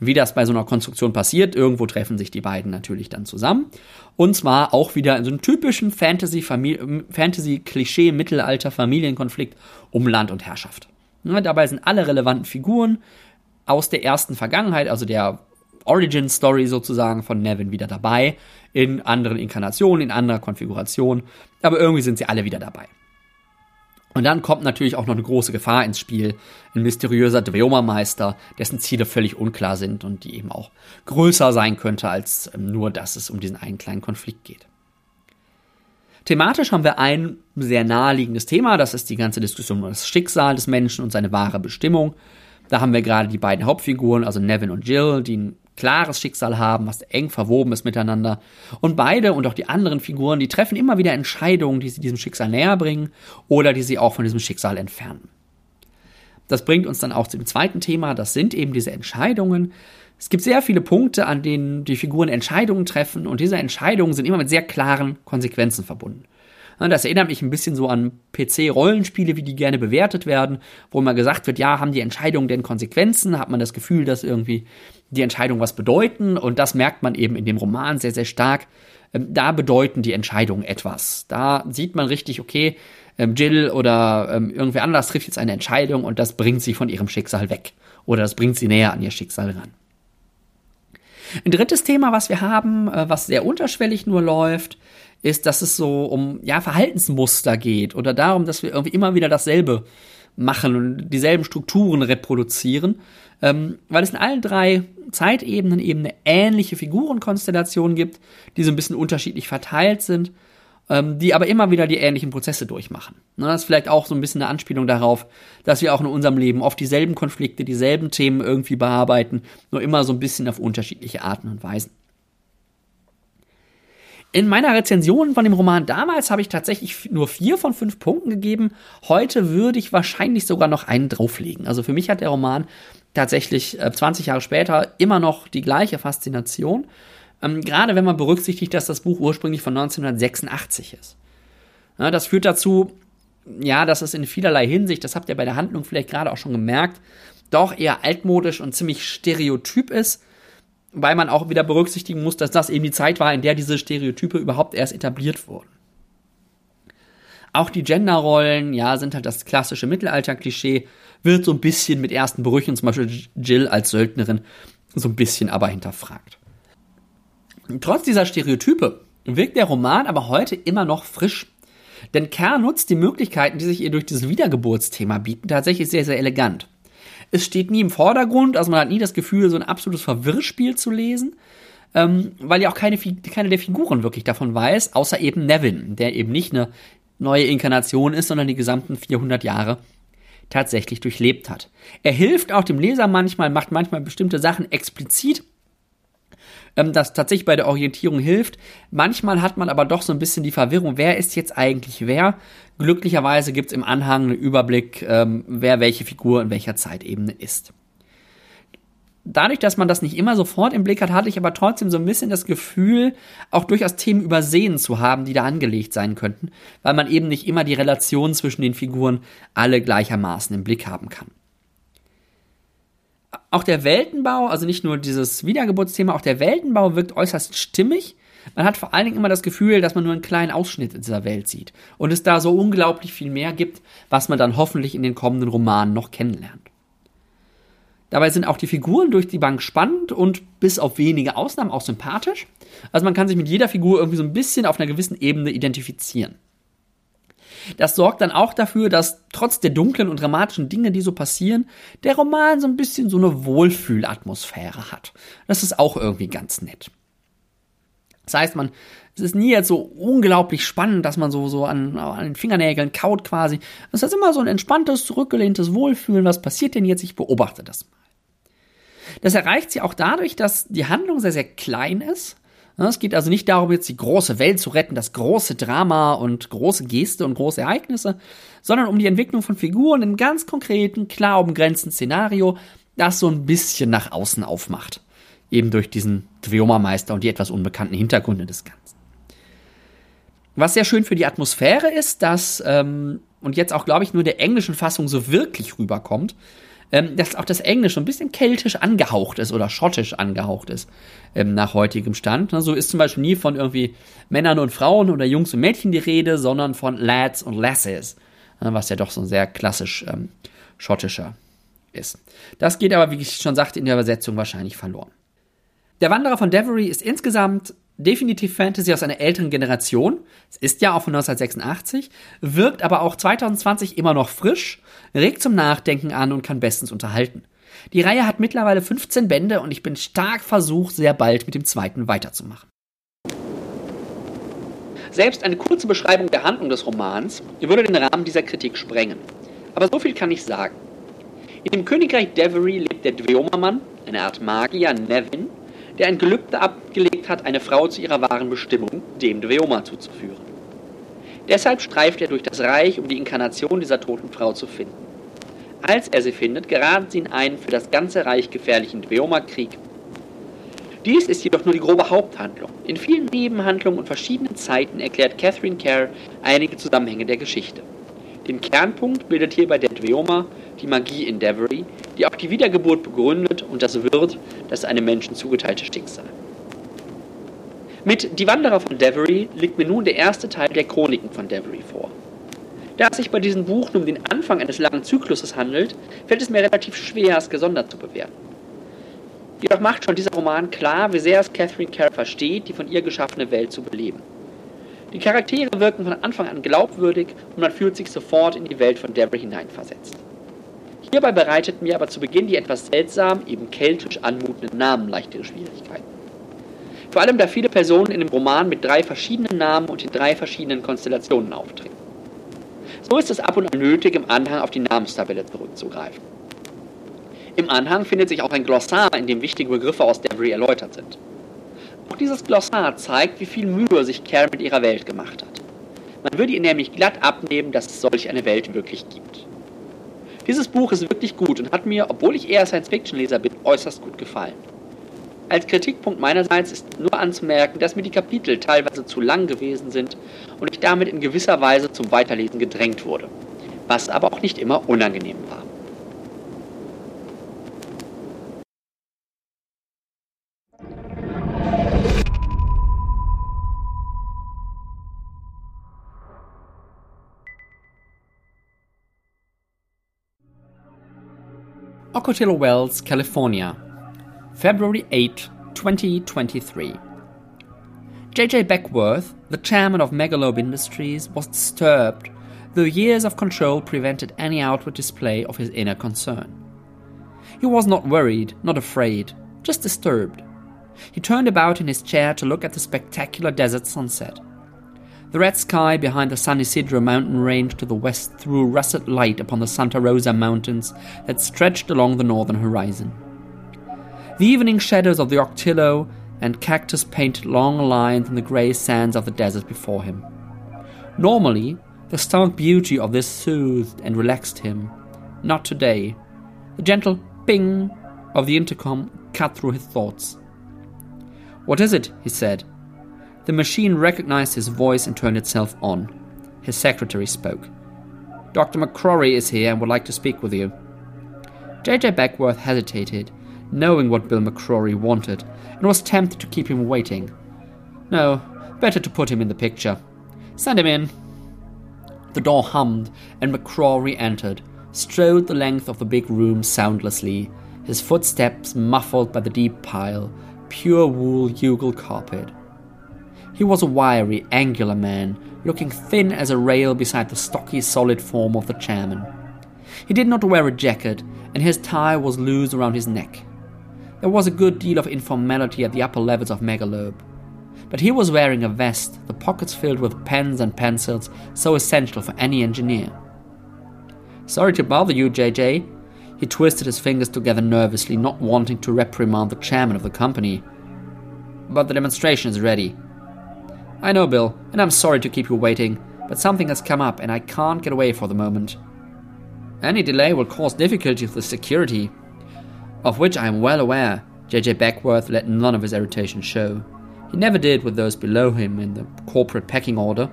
Wie das bei so einer Konstruktion passiert, irgendwo treffen sich die beiden natürlich dann zusammen. Und zwar auch wieder in so einem typischen Fantasy-Klischee-Mittelalter-Familienkonflikt um Land und Herrschaft. Ja, dabei sind alle relevanten Figuren aus der ersten Vergangenheit, also der Origin Story sozusagen von Nevin wieder dabei, in anderen Inkarnationen, in anderer Konfiguration, aber irgendwie sind sie alle wieder dabei. Und dann kommt natürlich auch noch eine große Gefahr ins Spiel. Ein mysteriöser Dweoma-Meister, dessen Ziele völlig unklar sind und die eben auch größer sein könnte als ähm, nur, dass es um diesen einen kleinen Konflikt geht. Thematisch haben wir ein sehr naheliegendes Thema, das ist die ganze Diskussion über das Schicksal des Menschen und seine wahre Bestimmung. Da haben wir gerade die beiden Hauptfiguren, also Nevin und Jill, die ein klares Schicksal haben, was eng verwoben ist miteinander. Und beide und auch die anderen Figuren, die treffen immer wieder Entscheidungen, die sie diesem Schicksal näher bringen oder die sie auch von diesem Schicksal entfernen. Das bringt uns dann auch zum zweiten Thema, das sind eben diese Entscheidungen. Es gibt sehr viele Punkte, an denen die Figuren Entscheidungen treffen und diese Entscheidungen sind immer mit sehr klaren Konsequenzen verbunden. Das erinnert mich ein bisschen so an PC-Rollenspiele, wie die gerne bewertet werden, wo immer gesagt wird, ja, haben die Entscheidungen denn Konsequenzen? Hat man das Gefühl, dass irgendwie die Entscheidungen was bedeuten? Und das merkt man eben in dem Roman sehr, sehr stark. Ähm, da bedeuten die Entscheidungen etwas. Da sieht man richtig, okay, ähm, Jill oder ähm, irgendwer anders trifft jetzt eine Entscheidung und das bringt sie von ihrem Schicksal weg. Oder das bringt sie näher an ihr Schicksal ran. Ein drittes Thema, was wir haben, äh, was sehr unterschwellig nur läuft, ist, dass es so um ja, Verhaltensmuster geht oder darum, dass wir irgendwie immer wieder dasselbe machen und dieselben Strukturen reproduzieren, ähm, weil es in allen drei Zeitebenen eben eine ähnliche Figurenkonstellation gibt, die so ein bisschen unterschiedlich verteilt sind, ähm, die aber immer wieder die ähnlichen Prozesse durchmachen. Ne, das ist vielleicht auch so ein bisschen eine Anspielung darauf, dass wir auch in unserem Leben oft dieselben Konflikte, dieselben Themen irgendwie bearbeiten, nur immer so ein bisschen auf unterschiedliche Arten und Weisen. In meiner Rezension von dem Roman damals habe ich tatsächlich nur vier von fünf Punkten gegeben. Heute würde ich wahrscheinlich sogar noch einen drauflegen. Also für mich hat der Roman tatsächlich äh, 20 Jahre später immer noch die gleiche Faszination. Ähm, gerade wenn man berücksichtigt, dass das Buch ursprünglich von 1986 ist. Ja, das führt dazu, ja, dass es in vielerlei Hinsicht, das habt ihr bei der Handlung vielleicht gerade auch schon gemerkt, doch eher altmodisch und ziemlich stereotyp ist weil man auch wieder berücksichtigen muss, dass das eben die Zeit war, in der diese Stereotype überhaupt erst etabliert wurden. Auch die Genderrollen, ja, sind halt das klassische Mittelalter-Klischee, wird so ein bisschen mit ersten Brüchen, zum Beispiel Jill als Söldnerin, so ein bisschen aber hinterfragt. Trotz dieser Stereotype wirkt der Roman aber heute immer noch frisch. Denn Kerr nutzt die Möglichkeiten, die sich ihr durch dieses Wiedergeburtsthema bieten, tatsächlich sehr, sehr elegant. Es steht nie im Vordergrund, also man hat nie das Gefühl, so ein absolutes Verwirrspiel zu lesen, ähm, weil ja auch keine, keine der Figuren wirklich davon weiß, außer eben Nevin, der eben nicht eine neue Inkarnation ist, sondern die gesamten 400 Jahre tatsächlich durchlebt hat. Er hilft auch dem Leser manchmal, macht manchmal bestimmte Sachen explizit, ähm, das tatsächlich bei der Orientierung hilft. Manchmal hat man aber doch so ein bisschen die Verwirrung, wer ist jetzt eigentlich wer. Glücklicherweise gibt es im Anhang einen Überblick, ähm, wer welche Figur in welcher Zeitebene ist. Dadurch, dass man das nicht immer sofort im Blick hat, hatte ich aber trotzdem so ein bisschen das Gefühl, auch durchaus Themen übersehen zu haben, die da angelegt sein könnten, weil man eben nicht immer die Relation zwischen den Figuren alle gleichermaßen im Blick haben kann Auch der Weltenbau, also nicht nur dieses Wiedergeburtsthema, auch der Weltenbau wirkt äußerst stimmig. Man hat vor allen Dingen immer das Gefühl, dass man nur einen kleinen Ausschnitt in dieser Welt sieht und es da so unglaublich viel mehr gibt, was man dann hoffentlich in den kommenden Romanen noch kennenlernt. Dabei sind auch die Figuren durch die Bank spannend und bis auf wenige Ausnahmen auch sympathisch. Also man kann sich mit jeder Figur irgendwie so ein bisschen auf einer gewissen Ebene identifizieren. Das sorgt dann auch dafür, dass trotz der dunklen und dramatischen Dinge, die so passieren, der Roman so ein bisschen so eine Wohlfühlatmosphäre hat. Das ist auch irgendwie ganz nett. Das heißt, man, es ist nie jetzt so unglaublich spannend, dass man so, so an, an den Fingernägeln kaut quasi. Es ist immer so ein entspanntes, zurückgelehntes Wohlfühlen. Was passiert denn jetzt? Ich beobachte das mal. Das erreicht sie auch dadurch, dass die Handlung sehr, sehr klein ist. Es geht also nicht darum, jetzt die große Welt zu retten, das große Drama und große Geste und große Ereignisse, sondern um die Entwicklung von Figuren in ganz konkreten, klar umgrenzten Szenario, das so ein bisschen nach außen aufmacht. Eben durch diesen Dweoma-Meister und die etwas unbekannten Hintergründe des Ganzen. Was sehr schön für die Atmosphäre ist, dass, ähm, und jetzt auch, glaube ich, nur der englischen Fassung so wirklich rüberkommt, ähm, dass auch das Englisch so ein bisschen keltisch angehaucht ist oder schottisch angehaucht ist ähm, nach heutigem Stand. So ist zum Beispiel nie von irgendwie Männern und Frauen oder Jungs und Mädchen die Rede, sondern von Lads und Lasses, was ja doch so ein sehr klassisch ähm, schottischer ist. Das geht aber, wie ich schon sagte, in der Übersetzung wahrscheinlich verloren. Der Wanderer von Devery ist insgesamt definitiv Fantasy aus einer älteren Generation. Es ist ja auch von 1986, wirkt aber auch 2020 immer noch frisch, regt zum Nachdenken an und kann bestens unterhalten. Die Reihe hat mittlerweile 15 Bände und ich bin stark versucht, sehr bald mit dem zweiten weiterzumachen. Selbst eine kurze Beschreibung der Handlung des Romans würde den Rahmen dieser Kritik sprengen. Aber so viel kann ich sagen. In dem Königreich Devery lebt der Dweomermann, eine Art Magier Nevin, der ein Gelübde abgelegt hat, eine Frau zu ihrer wahren Bestimmung, dem Dweoma, zuzuführen. Deshalb streift er durch das Reich, um die Inkarnation dieser toten Frau zu finden. Als er sie findet, geraten sie in einen für das ganze Reich gefährlichen Dweoma-Krieg. Dies ist jedoch nur die grobe Haupthandlung. In vielen Nebenhandlungen und verschiedenen Zeiten erklärt Catherine Kerr einige Zusammenhänge der Geschichte. Den Kernpunkt bildet hierbei der Dweoma, die Magie in Devery, die auch die Wiedergeburt begründet und das Wird, das einem Menschen zugeteilte Schicksal. Mit Die Wanderer von Devery liegt mir nun der erste Teil der Chroniken von Devery vor. Da es sich bei diesem Buch um den Anfang eines langen Zykluses handelt, fällt es mir relativ schwer, es gesondert zu bewerten. Jedoch macht schon dieser Roman klar, wie sehr es Catherine Kerr versteht, die von ihr geschaffene Welt zu beleben. Die Charaktere wirken von Anfang an glaubwürdig und man fühlt sich sofort in die Welt von Devery hineinversetzt. Hierbei bereitet mir aber zu Beginn die etwas seltsam, eben keltisch anmutenden Namen leichtere Schwierigkeiten. Vor allem da viele Personen in dem Roman mit drei verschiedenen Namen und in drei verschiedenen Konstellationen auftreten. So ist es ab und an nötig, im Anhang auf die Namenstabelle zurückzugreifen. Im Anhang findet sich auch ein Glossar, in dem wichtige Begriffe aus Debris erläutert sind. Auch dieses Glossar zeigt, wie viel Mühe sich Carol mit ihrer Welt gemacht hat. Man würde ihr nämlich glatt abnehmen, dass es solch eine Welt wirklich gibt. Dieses Buch ist wirklich gut und hat mir, obwohl ich eher Science-Fiction-Leser bin, äußerst gut gefallen. Als Kritikpunkt meinerseits ist nur anzumerken, dass mir die Kapitel teilweise zu lang gewesen sind und ich damit in gewisser Weise zum Weiterlesen gedrängt wurde, was aber auch nicht immer unangenehm war. Ocotillo Wells, California, February 8, 2023. J.J. Beckworth, the chairman of Megalobe Industries, was disturbed, though years of control prevented any outward display of his inner concern. He was not worried, not afraid, just disturbed. He turned about in his chair to look at the spectacular desert sunset. The red sky behind the San Isidro mountain range to the west threw russet light upon the Santa Rosa mountains that stretched along the northern horizon. The evening shadows of the Octillo and cactus painted long lines in the grey sands of the desert before him. Normally, the stark beauty of this soothed and relaxed him. Not today. The gentle ping of the intercom cut through his thoughts. What is it? he said, the machine recognized his voice and turned itself on. His secretary spoke. Dr. McCrory is here and would like to speak with you. J.J. Beckworth hesitated, knowing what Bill McCrory wanted, and was tempted to keep him waiting. No, better to put him in the picture. Send him in. The door hummed, and McCrory entered, strode the length of the big room soundlessly, his footsteps muffled by the deep pile, pure wool Yugle carpet. He was a wiry, angular man, looking thin as a rail beside the stocky, solid form of the chairman. He did not wear a jacket, and his tie was loose around his neck. There was a good deal of informality at the upper levels of Megalobe. But he was wearing a vest, the pockets filled with pens and pencils, so essential for any engineer. Sorry to bother you, JJ. He twisted his fingers together nervously, not wanting to reprimand the chairman of the company. But the demonstration is ready. I know, Bill, and I'm sorry to keep you waiting, but something has come up and I can't get away for the moment. Any delay will cause difficulties with security, of which I am well aware. J.J. Beckworth let none of his irritation show. He never did with those below him in the corporate pecking order.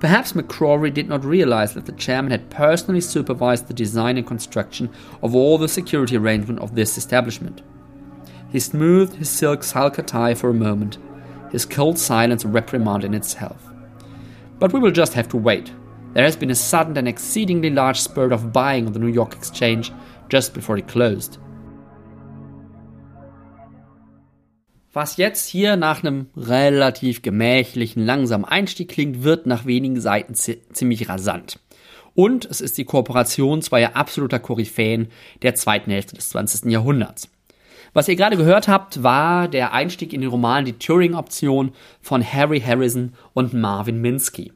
Perhaps McCrory did not realize that the chairman had personally supervised the design and construction of all the security arrangement of this establishment. He smoothed his silk sulker tie for a moment, his cold silence a reprimand in itself. But we will just have to wait. There has been a sudden and exceedingly large spurt of buying on the New York Exchange just before it closed. Was jetzt hier nach einem relativ gemächlichen, langsamen Einstieg klingt, wird nach wenigen Seiten ziemlich rasant. Und es ist die Kooperation zweier absoluter Koryphäen der zweiten Hälfte des 20. Jahrhunderts. Was ihr gerade gehört habt, war der Einstieg in den Roman Die Turing-Option von Harry Harrison und Marvin Minsky.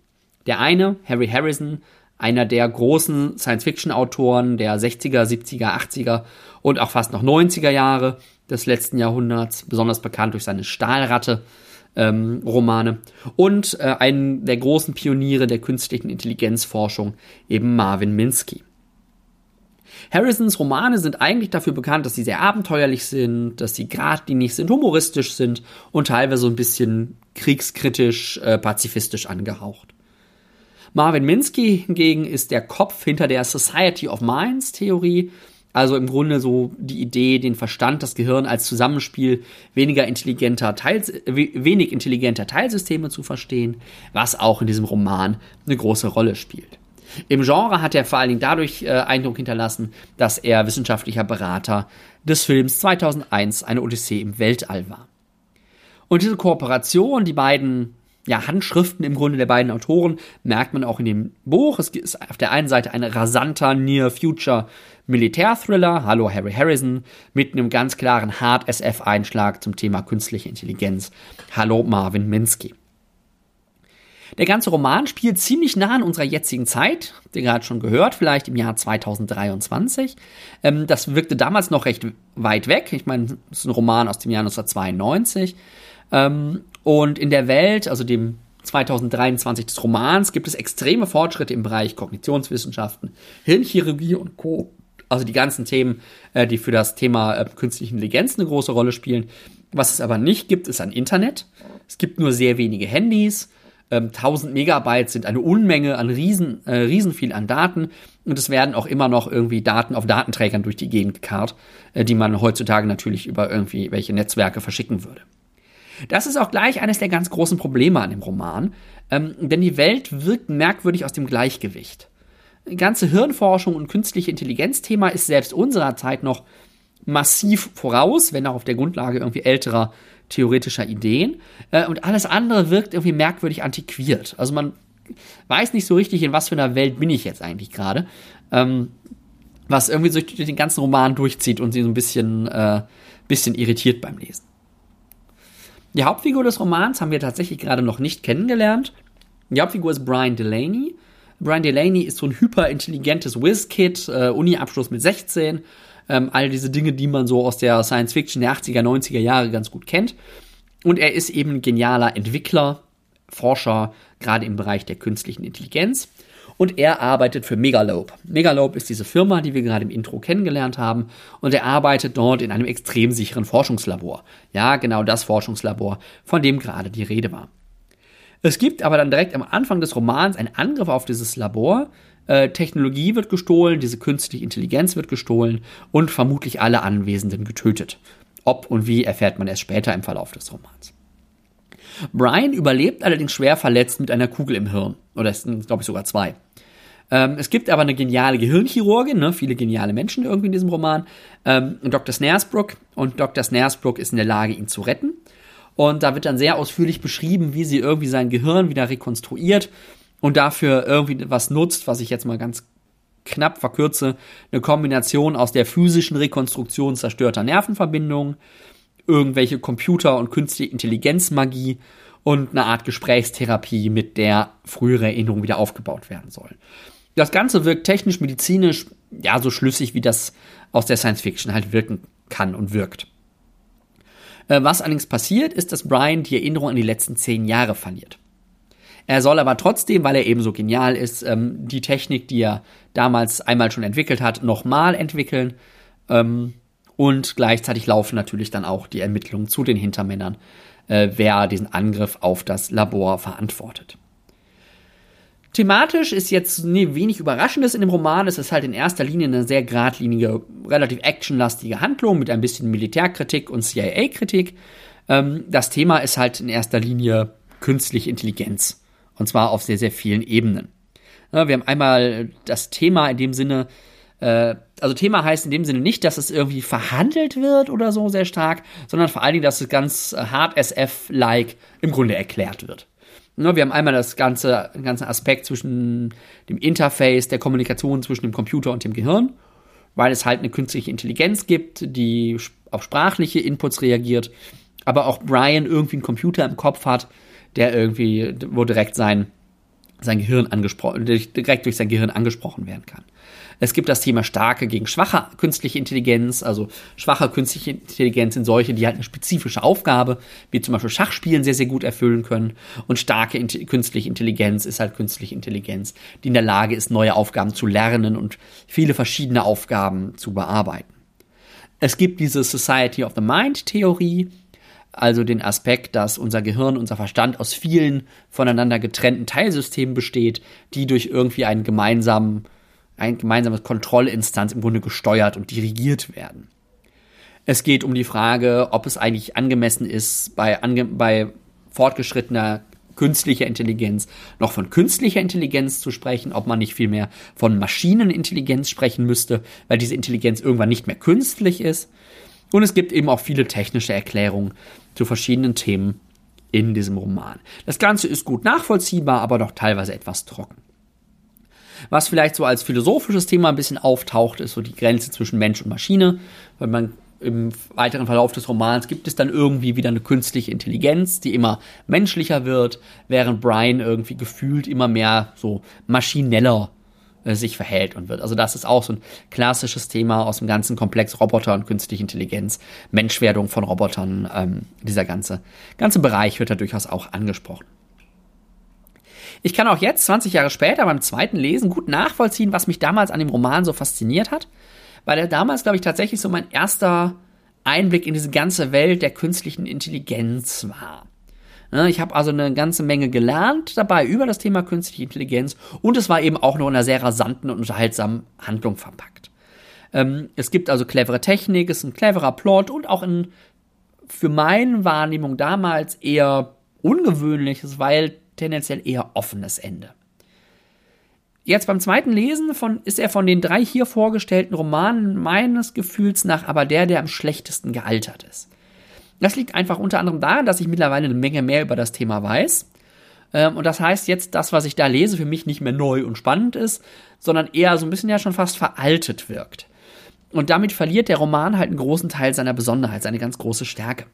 Der eine, Harry Harrison, einer der großen Science-Fiction-Autoren der 60er, 70er, 80er und auch fast noch 90er Jahre des letzten Jahrhunderts, besonders bekannt durch seine Stahlratte. Ähm, Romane und äh, einen der großen Pioniere der künstlichen Intelligenzforschung, eben Marvin Minsky. Harrisons Romane sind eigentlich dafür bekannt, dass sie sehr abenteuerlich sind, dass sie geradlinig sind, humoristisch sind und teilweise so ein bisschen kriegskritisch, äh, pazifistisch angehaucht. Marvin Minsky hingegen ist der Kopf hinter der Society of Minds Theorie, also im Grunde so die Idee, den Verstand, das Gehirn als Zusammenspiel weniger intelligenter Teil, wenig intelligenter Teilsysteme zu verstehen, was auch in diesem Roman eine große Rolle spielt. Im Genre hat er vor allen Dingen dadurch äh, Eindruck hinterlassen, dass er wissenschaftlicher Berater des Films 2001 Eine Odyssee im Weltall war. Und diese Kooperation, die beiden ja, Handschriften im Grunde der beiden Autoren merkt man auch in dem Buch. Es ist auf der einen Seite ein rasanter Near-Future Militärthriller, Hallo Harry Harrison, mit einem ganz klaren Hard-SF-Einschlag zum Thema künstliche Intelligenz, Hallo Marvin Minsky. Der ganze Roman spielt ziemlich nah an unserer jetzigen Zeit, den gerade schon gehört, vielleicht im Jahr 2023. Ähm, das wirkte damals noch recht weit weg. Ich meine, es ist ein Roman aus dem Jahr 1992. Ähm, und in der Welt, also dem 2023 des Romans, gibt es extreme Fortschritte im Bereich Kognitionswissenschaften, Hirnchirurgie und Co. Also die ganzen Themen, äh, die für das Thema äh, künstliche Intelligenz eine große Rolle spielen. Was es aber nicht gibt, ist ein Internet. Es gibt nur sehr wenige Handys. 1000 ähm, Megabyte sind eine Unmenge an riesen, äh, riesen viel an Daten und es werden auch immer noch irgendwie Daten auf Datenträgern durch die Gegend gekarrt, äh, die man heutzutage natürlich über irgendwie welche Netzwerke verschicken würde. Das ist auch gleich eines der ganz großen Probleme an dem Roman, ähm, denn die Welt wirkt merkwürdig aus dem Gleichgewicht. Ganze Hirnforschung und künstliche Intelligenzthema ist selbst unserer Zeit noch massiv voraus, wenn auch auf der Grundlage irgendwie älterer theoretischer Ideen. Äh, und alles andere wirkt irgendwie merkwürdig antiquiert. Also man weiß nicht so richtig, in was für einer Welt bin ich jetzt eigentlich gerade. Ähm, was irgendwie durch den ganzen Roman durchzieht und sie so ein bisschen, äh, bisschen irritiert beim Lesen. Die Hauptfigur des Romans haben wir tatsächlich gerade noch nicht kennengelernt. Die Hauptfigur ist Brian Delaney. Brian Delaney ist so ein hyperintelligentes Whiz-Kid, äh, Uni-Abschluss mit 16. Ähm, all diese Dinge, die man so aus der Science-Fiction der 80er, 90er Jahre ganz gut kennt. Und er ist eben ein genialer Entwickler, Forscher, gerade im Bereich der künstlichen Intelligenz und er arbeitet für Megalope. Megalope ist diese Firma, die wir gerade im Intro kennengelernt haben und er arbeitet dort in einem extrem sicheren Forschungslabor. Ja, genau das Forschungslabor, von dem gerade die Rede war. Es gibt aber dann direkt am Anfang des Romans einen Angriff auf dieses Labor, äh, Technologie wird gestohlen, diese künstliche Intelligenz wird gestohlen und vermutlich alle Anwesenden getötet. Ob und wie erfährt man erst später im Verlauf des Romans. Brian überlebt allerdings schwer verletzt mit einer Kugel im Hirn. Oder es sind, glaube ich, sogar zwei. Ähm, es gibt aber eine geniale Gehirnchirurgin, ne? viele geniale Menschen irgendwie in diesem Roman, ähm, Dr. Snaresbrook. Und Dr. Snaresbrook ist in der Lage, ihn zu retten. Und da wird dann sehr ausführlich beschrieben, wie sie irgendwie sein Gehirn wieder rekonstruiert und dafür irgendwie was nutzt, was ich jetzt mal ganz knapp verkürze, eine Kombination aus der physischen Rekonstruktion zerstörter Nervenverbindungen, irgendwelche Computer- und künstliche Intelligenzmagie und eine Art Gesprächstherapie, mit der frühere Erinnerungen wieder aufgebaut werden sollen. Das Ganze wirkt technisch, medizinisch, ja, so schlüssig, wie das aus der Science Fiction halt wirken kann und wirkt. Äh, was allerdings passiert, ist, dass Brian die Erinnerung an die letzten zehn Jahre verliert. Er soll aber trotzdem, weil er eben so genial ist, ähm, die Technik, die er damals einmal schon entwickelt hat, nochmal entwickeln. Ähm, und gleichzeitig laufen natürlich dann auch die Ermittlungen zu den Hintermännern, äh, wer diesen Angriff auf das Labor verantwortet. Thematisch ist jetzt wenig Überraschendes in dem Roman. Es ist halt in erster Linie eine sehr geradlinige, relativ actionlastige Handlung mit ein bisschen Militärkritik und CIA-Kritik. Ähm, das Thema ist halt in erster Linie künstliche Intelligenz. Und zwar auf sehr, sehr vielen Ebenen. Ja, wir haben einmal das Thema in dem Sinne, äh, also Thema heißt in dem Sinne nicht, dass es irgendwie verhandelt wird oder so sehr stark, sondern vor allen Dingen, dass es ganz hart SF-like im Grunde erklärt wird. Wir haben einmal das ganze, den ganzen Aspekt zwischen dem Interface, der Kommunikation zwischen dem Computer und dem Gehirn, weil es halt eine künstliche Intelligenz gibt, die auf sprachliche Inputs reagiert, aber auch Brian irgendwie einen Computer im Kopf hat, der irgendwie, wo direkt sein, sein Gehirn angesprochen, direkt durch sein Gehirn angesprochen werden kann. Es gibt das Thema starke gegen schwache künstliche Intelligenz. Also schwache künstliche Intelligenz sind solche, die halt eine spezifische Aufgabe, wie zum Beispiel Schachspielen, sehr, sehr gut erfüllen können. Und starke künstliche Intelligenz ist halt künstliche Intelligenz, die in der Lage ist, neue Aufgaben zu lernen und viele verschiedene Aufgaben zu bearbeiten. Es gibt diese Society of the Mind Theorie, also den Aspekt, dass unser Gehirn, unser Verstand aus vielen voneinander getrennten Teilsystemen besteht, die durch irgendwie einen gemeinsamen ein gemeinsames Kontrollinstanz im Grunde gesteuert und dirigiert werden. Es geht um die Frage, ob es eigentlich angemessen ist, bei, ange bei fortgeschrittener künstlicher Intelligenz noch von künstlicher Intelligenz zu sprechen, ob man nicht vielmehr von Maschinenintelligenz sprechen müsste, weil diese Intelligenz irgendwann nicht mehr künstlich ist. Und es gibt eben auch viele technische Erklärungen zu verschiedenen Themen in diesem Roman. Das Ganze ist gut nachvollziehbar, aber doch teilweise etwas trocken. Was vielleicht so als philosophisches Thema ein bisschen auftaucht, ist so die Grenze zwischen Mensch und Maschine, weil man im weiteren Verlauf des Romans gibt es dann irgendwie wieder eine künstliche Intelligenz, die immer menschlicher wird, während Brian irgendwie gefühlt immer mehr so maschineller äh, sich verhält und wird. Also das ist auch so ein klassisches Thema aus dem ganzen Komplex Roboter und künstliche Intelligenz, Menschwerdung von Robotern, ähm, dieser ganze, ganze Bereich wird da durchaus auch angesprochen. Ich kann auch jetzt, 20 Jahre später, beim zweiten Lesen gut nachvollziehen, was mich damals an dem Roman so fasziniert hat, weil er damals, glaube ich, tatsächlich so mein erster Einblick in diese ganze Welt der künstlichen Intelligenz war. Ich habe also eine ganze Menge gelernt dabei über das Thema künstliche Intelligenz und es war eben auch noch in einer sehr rasanten und unterhaltsamen Handlung verpackt. Ähm, es gibt also clevere Technik, es ist ein cleverer Plot und auch in, für meine Wahrnehmung damals eher ungewöhnliches, weil tendenziell eher offenes Ende. Jetzt beim zweiten Lesen von, ist er von den drei hier vorgestellten Romanen meines Gefühls nach aber der, der am schlechtesten gealtert ist. Das liegt einfach unter anderem daran, dass ich mittlerweile eine Menge mehr über das Thema weiß. Ähm, und das heißt jetzt, das, was ich da lese, für mich nicht mehr neu und spannend ist, sondern eher so ein bisschen ja schon fast veraltet wirkt. Und damit verliert der Roman halt einen großen Teil seiner Besonderheit, seine ganz große Stärke.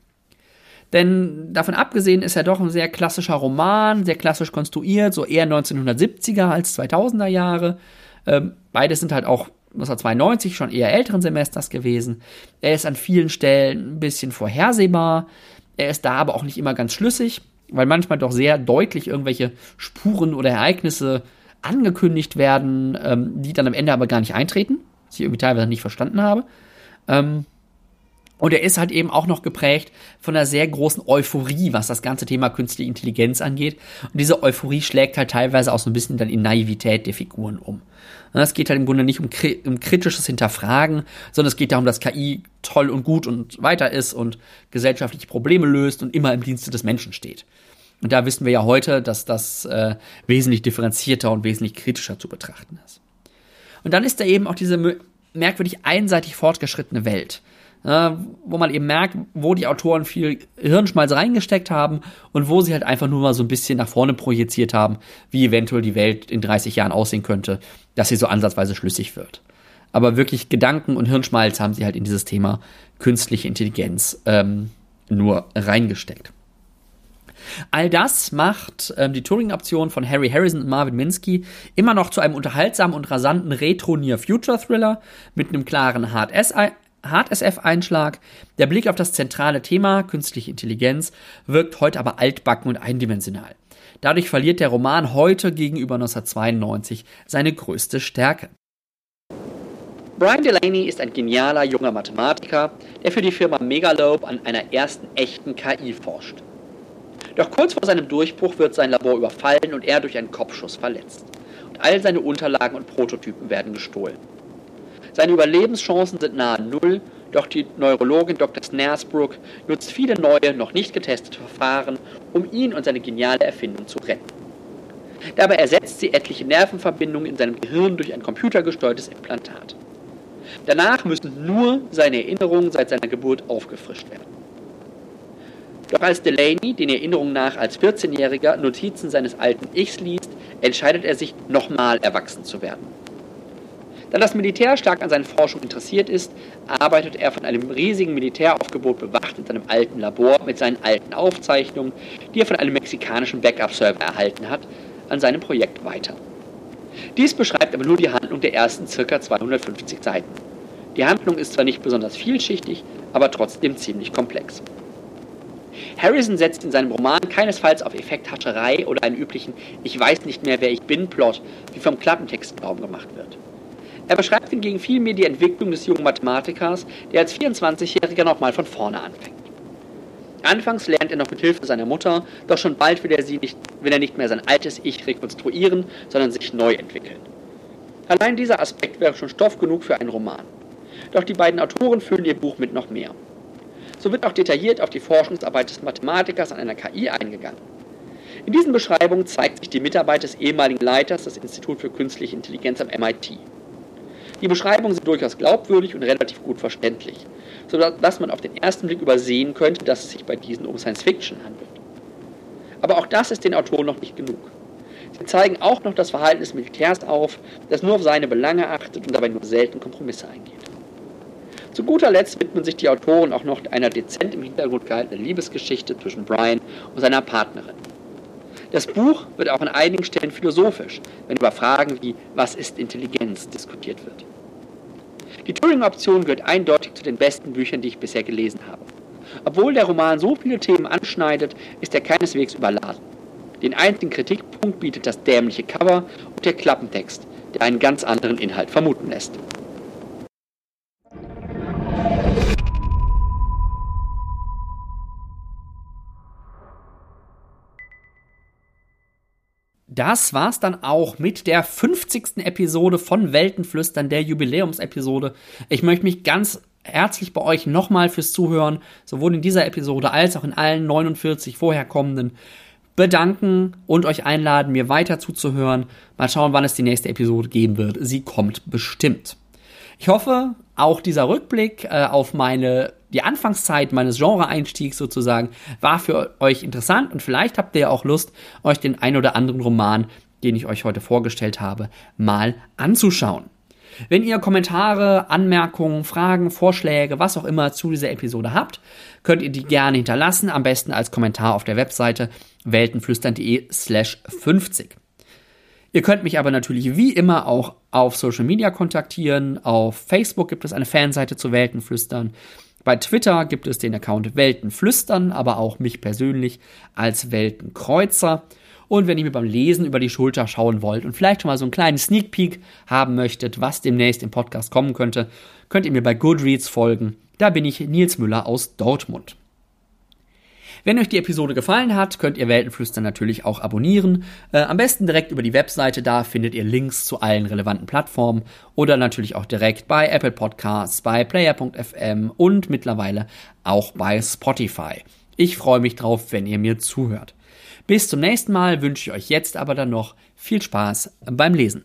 Denn davon abgesehen ist er doch ein sehr klassischer Roman, sehr klassisch konstruiert, so eher 1970er als 2000er Jahre. Ähm, beides sind halt auch 1992 schon eher älteren Semesters gewesen. Er ist an vielen Stellen ein bisschen vorhersehbar. Er ist da aber auch nicht immer ganz schlüssig, weil manchmal doch sehr deutlich irgendwelche Spuren oder Ereignisse angekündigt werden, ähm, die dann am Ende aber gar nicht eintreten, was ich irgendwie teilweise nicht verstanden habe. Ähm, Und er ist halt eben auch noch geprägt von einer sehr großen Euphorie, was das ganze Thema künstliche Intelligenz angeht. Und diese Euphorie schlägt halt teilweise auch so ein bisschen dann in Naivität der Figuren um. Es geht halt im Grunde nicht um, um kritisches Hinterfragen, sondern es geht darum, dass KI toll und gut und weiter ist und gesellschaftliche Probleme löst und immer im Dienste des Menschen steht. Und da wissen wir ja heute, dass das äh, wesentlich differenzierter und wesentlich kritischer zu betrachten ist. Und dann ist da eben auch diese merkwürdig einseitig fortgeschrittene Welt äh, wo man eben merkt, wo die Autoren viel Hirnschmalz reingesteckt haben und wo sie halt einfach nur mal so ein bisschen nach vorne projiziert haben, wie eventuell die Welt in 30 Jahren aussehen könnte, dass sie so ansatzweise schlüssig wird. Aber wirklich Gedanken und Hirnschmalz haben sie halt in dieses Thema künstliche Intelligenz ähm, nur reingesteckt. All das macht ähm, die Turing-Option von Harry Harrison und Marvin Minsky immer noch zu einem unterhaltsamen und rasanten Retro-Near-Future-Thriller mit einem klaren Hard-S Hard-SF-Einschlag. Der Blick auf das zentrale Thema, künstliche Intelligenz, wirkt heute aber altbacken und eindimensional. Dadurch verliert der Roman heute gegenüber 1992 seine größte Stärke. Brian Delaney ist ein genialer junger Mathematiker, der für die Firma Megalope an einer ersten echten KI forscht. Doch kurz vor seinem Durchbruch wird sein Labor überfallen und er durch einen Kopfschuss verletzt. Und all seine Unterlagen und Prototypen werden gestohlen. Seine Überlebenschancen sind nahe Null, doch die Neurologin Dr. Snaresbrook nutzt viele neue, noch nicht getestete Verfahren, um ihn und seine geniale Erfindung zu retten. Dabei ersetzt sie etliche Nervenverbindungen in seinem Gehirn durch ein computergesteuertes Implantat. Danach müssen nur seine Erinnerungen seit seiner Geburt aufgefrischt werden. Doch als Delaney, den Erinnerungen nach als 14-Jähriger Notizen seines alten Ichs liest, entscheidet er sich, nochmal erwachsen zu werden. Da das Militär stark an seinen Forschungen interessiert ist, arbeitet er von einem riesigen Militäraufgebot bewacht in seinem alten Labor mit seinen alten Aufzeichnungen, die er von einem mexikanischen Backup-Server erhalten hat, an seinem Projekt weiter. Dies beschreibt aber nur die Handlung der ersten ca. 250 Seiten. Die Handlung ist zwar nicht besonders vielschichtig, aber trotzdem ziemlich komplex. Harrison setzt in seinem Roman keinesfalls auf Effekthascherei oder einen üblichen Ich weiß nicht mehr, wer ich bin Plot, wie vom Klappentext Glauben gemacht wird. Er beschreibt hingegen vielmehr die Entwicklung des jungen Mathematikers, der als 24-Jähriger nochmal von vorne anfängt. Anfangs lernt er noch mit Hilfe seiner Mutter, doch schon bald will er, sie nicht, will er nicht mehr sein altes Ich rekonstruieren, sondern sich neu entwickeln. Allein dieser Aspekt wäre schon Stoff genug für einen Roman. Doch die beiden Autoren füllen ihr Buch mit noch mehr. So wird auch detailliert auf die Forschungsarbeit des Mathematikers an einer KI eingegangen. In diesen Beschreibungen zeigt sich die Mitarbeit des ehemaligen Leiters des Instituts für Künstliche Intelligenz am MIT. Die Beschreibungen sind durchaus glaubwürdig und relativ gut verständlich, sodass man auf den ersten Blick übersehen könnte, dass es sich bei diesen um Science Fiction handelt. Aber auch das ist den Autoren noch nicht genug. Sie zeigen auch noch das Verhalten des Militärs auf, das nur auf seine Belange achtet und dabei nur selten Kompromisse eingeht. Zu guter Letzt widmen sich die Autoren auch noch einer dezent im Hintergrund gehaltenen Liebesgeschichte zwischen Brian und seiner Partnerin. Das Buch wird auch an einigen Stellen philosophisch, wenn über Fragen wie Was ist Intelligenz diskutiert wird. Die Turing-Option gehört eindeutig zu den besten Büchern, die ich bisher gelesen habe. Obwohl der Roman so viele Themen anschneidet, ist er keineswegs überladen. Den einzigen Kritikpunkt bietet das dämliche Cover und der Klappentext, der einen ganz anderen Inhalt vermuten lässt. Das war's dann auch mit der 50. Episode von Weltenflüstern, der Jubiläumsepisode. Ich möchte mich ganz herzlich bei euch nochmal fürs Zuhören, sowohl in dieser Episode als auch in allen 49 vorher kommenden, bedanken und euch einladen, mir weiter zuzuhören. Mal schauen, wann es die nächste Episode geben wird. Sie kommt bestimmt. Ich hoffe, auch dieser Rückblick äh, auf meine die Anfangszeit meines Genre-Einstiegs sozusagen war für euch interessant und vielleicht habt ihr ja auch Lust, euch den ein oder anderen Roman, den ich euch heute vorgestellt habe, mal anzuschauen. Wenn ihr Kommentare, Anmerkungen, Fragen, Vorschläge, was auch immer zu dieser Episode habt, könnt ihr die gerne hinterlassen, am besten als Kommentar auf der Webseite weltenflüstern.de slash 50. Ihr könnt mich aber natürlich wie immer auch auf Social Media kontaktieren. Auf Facebook gibt es eine Fanseite zu Weltenflüstern. Bei Twitter gibt es den Account Weltenflüstern, aber auch mich persönlich als Weltenkreuzer. Und wenn ihr mir beim Lesen über die Schulter schauen wollt und vielleicht schon mal so einen kleinen Sneak Peek haben möchtet, was demnächst im Podcast kommen könnte, könnt ihr mir bei Goodreads folgen. Da bin ich Nils Müller aus Dortmund. Wenn euch die Episode gefallen hat, könnt ihr Weltenflüstern natürlich auch abonnieren. Äh, am besten direkt über die Webseite, da findet ihr Links zu allen relevanten Plattformen oder natürlich auch direkt bei Apple Podcasts, bei Player.fm und mittlerweile auch bei Spotify. Ich freue mich drauf, wenn ihr mir zuhört. Bis zum nächsten Mal wünsche ich euch jetzt aber dann noch viel Spaß beim Lesen.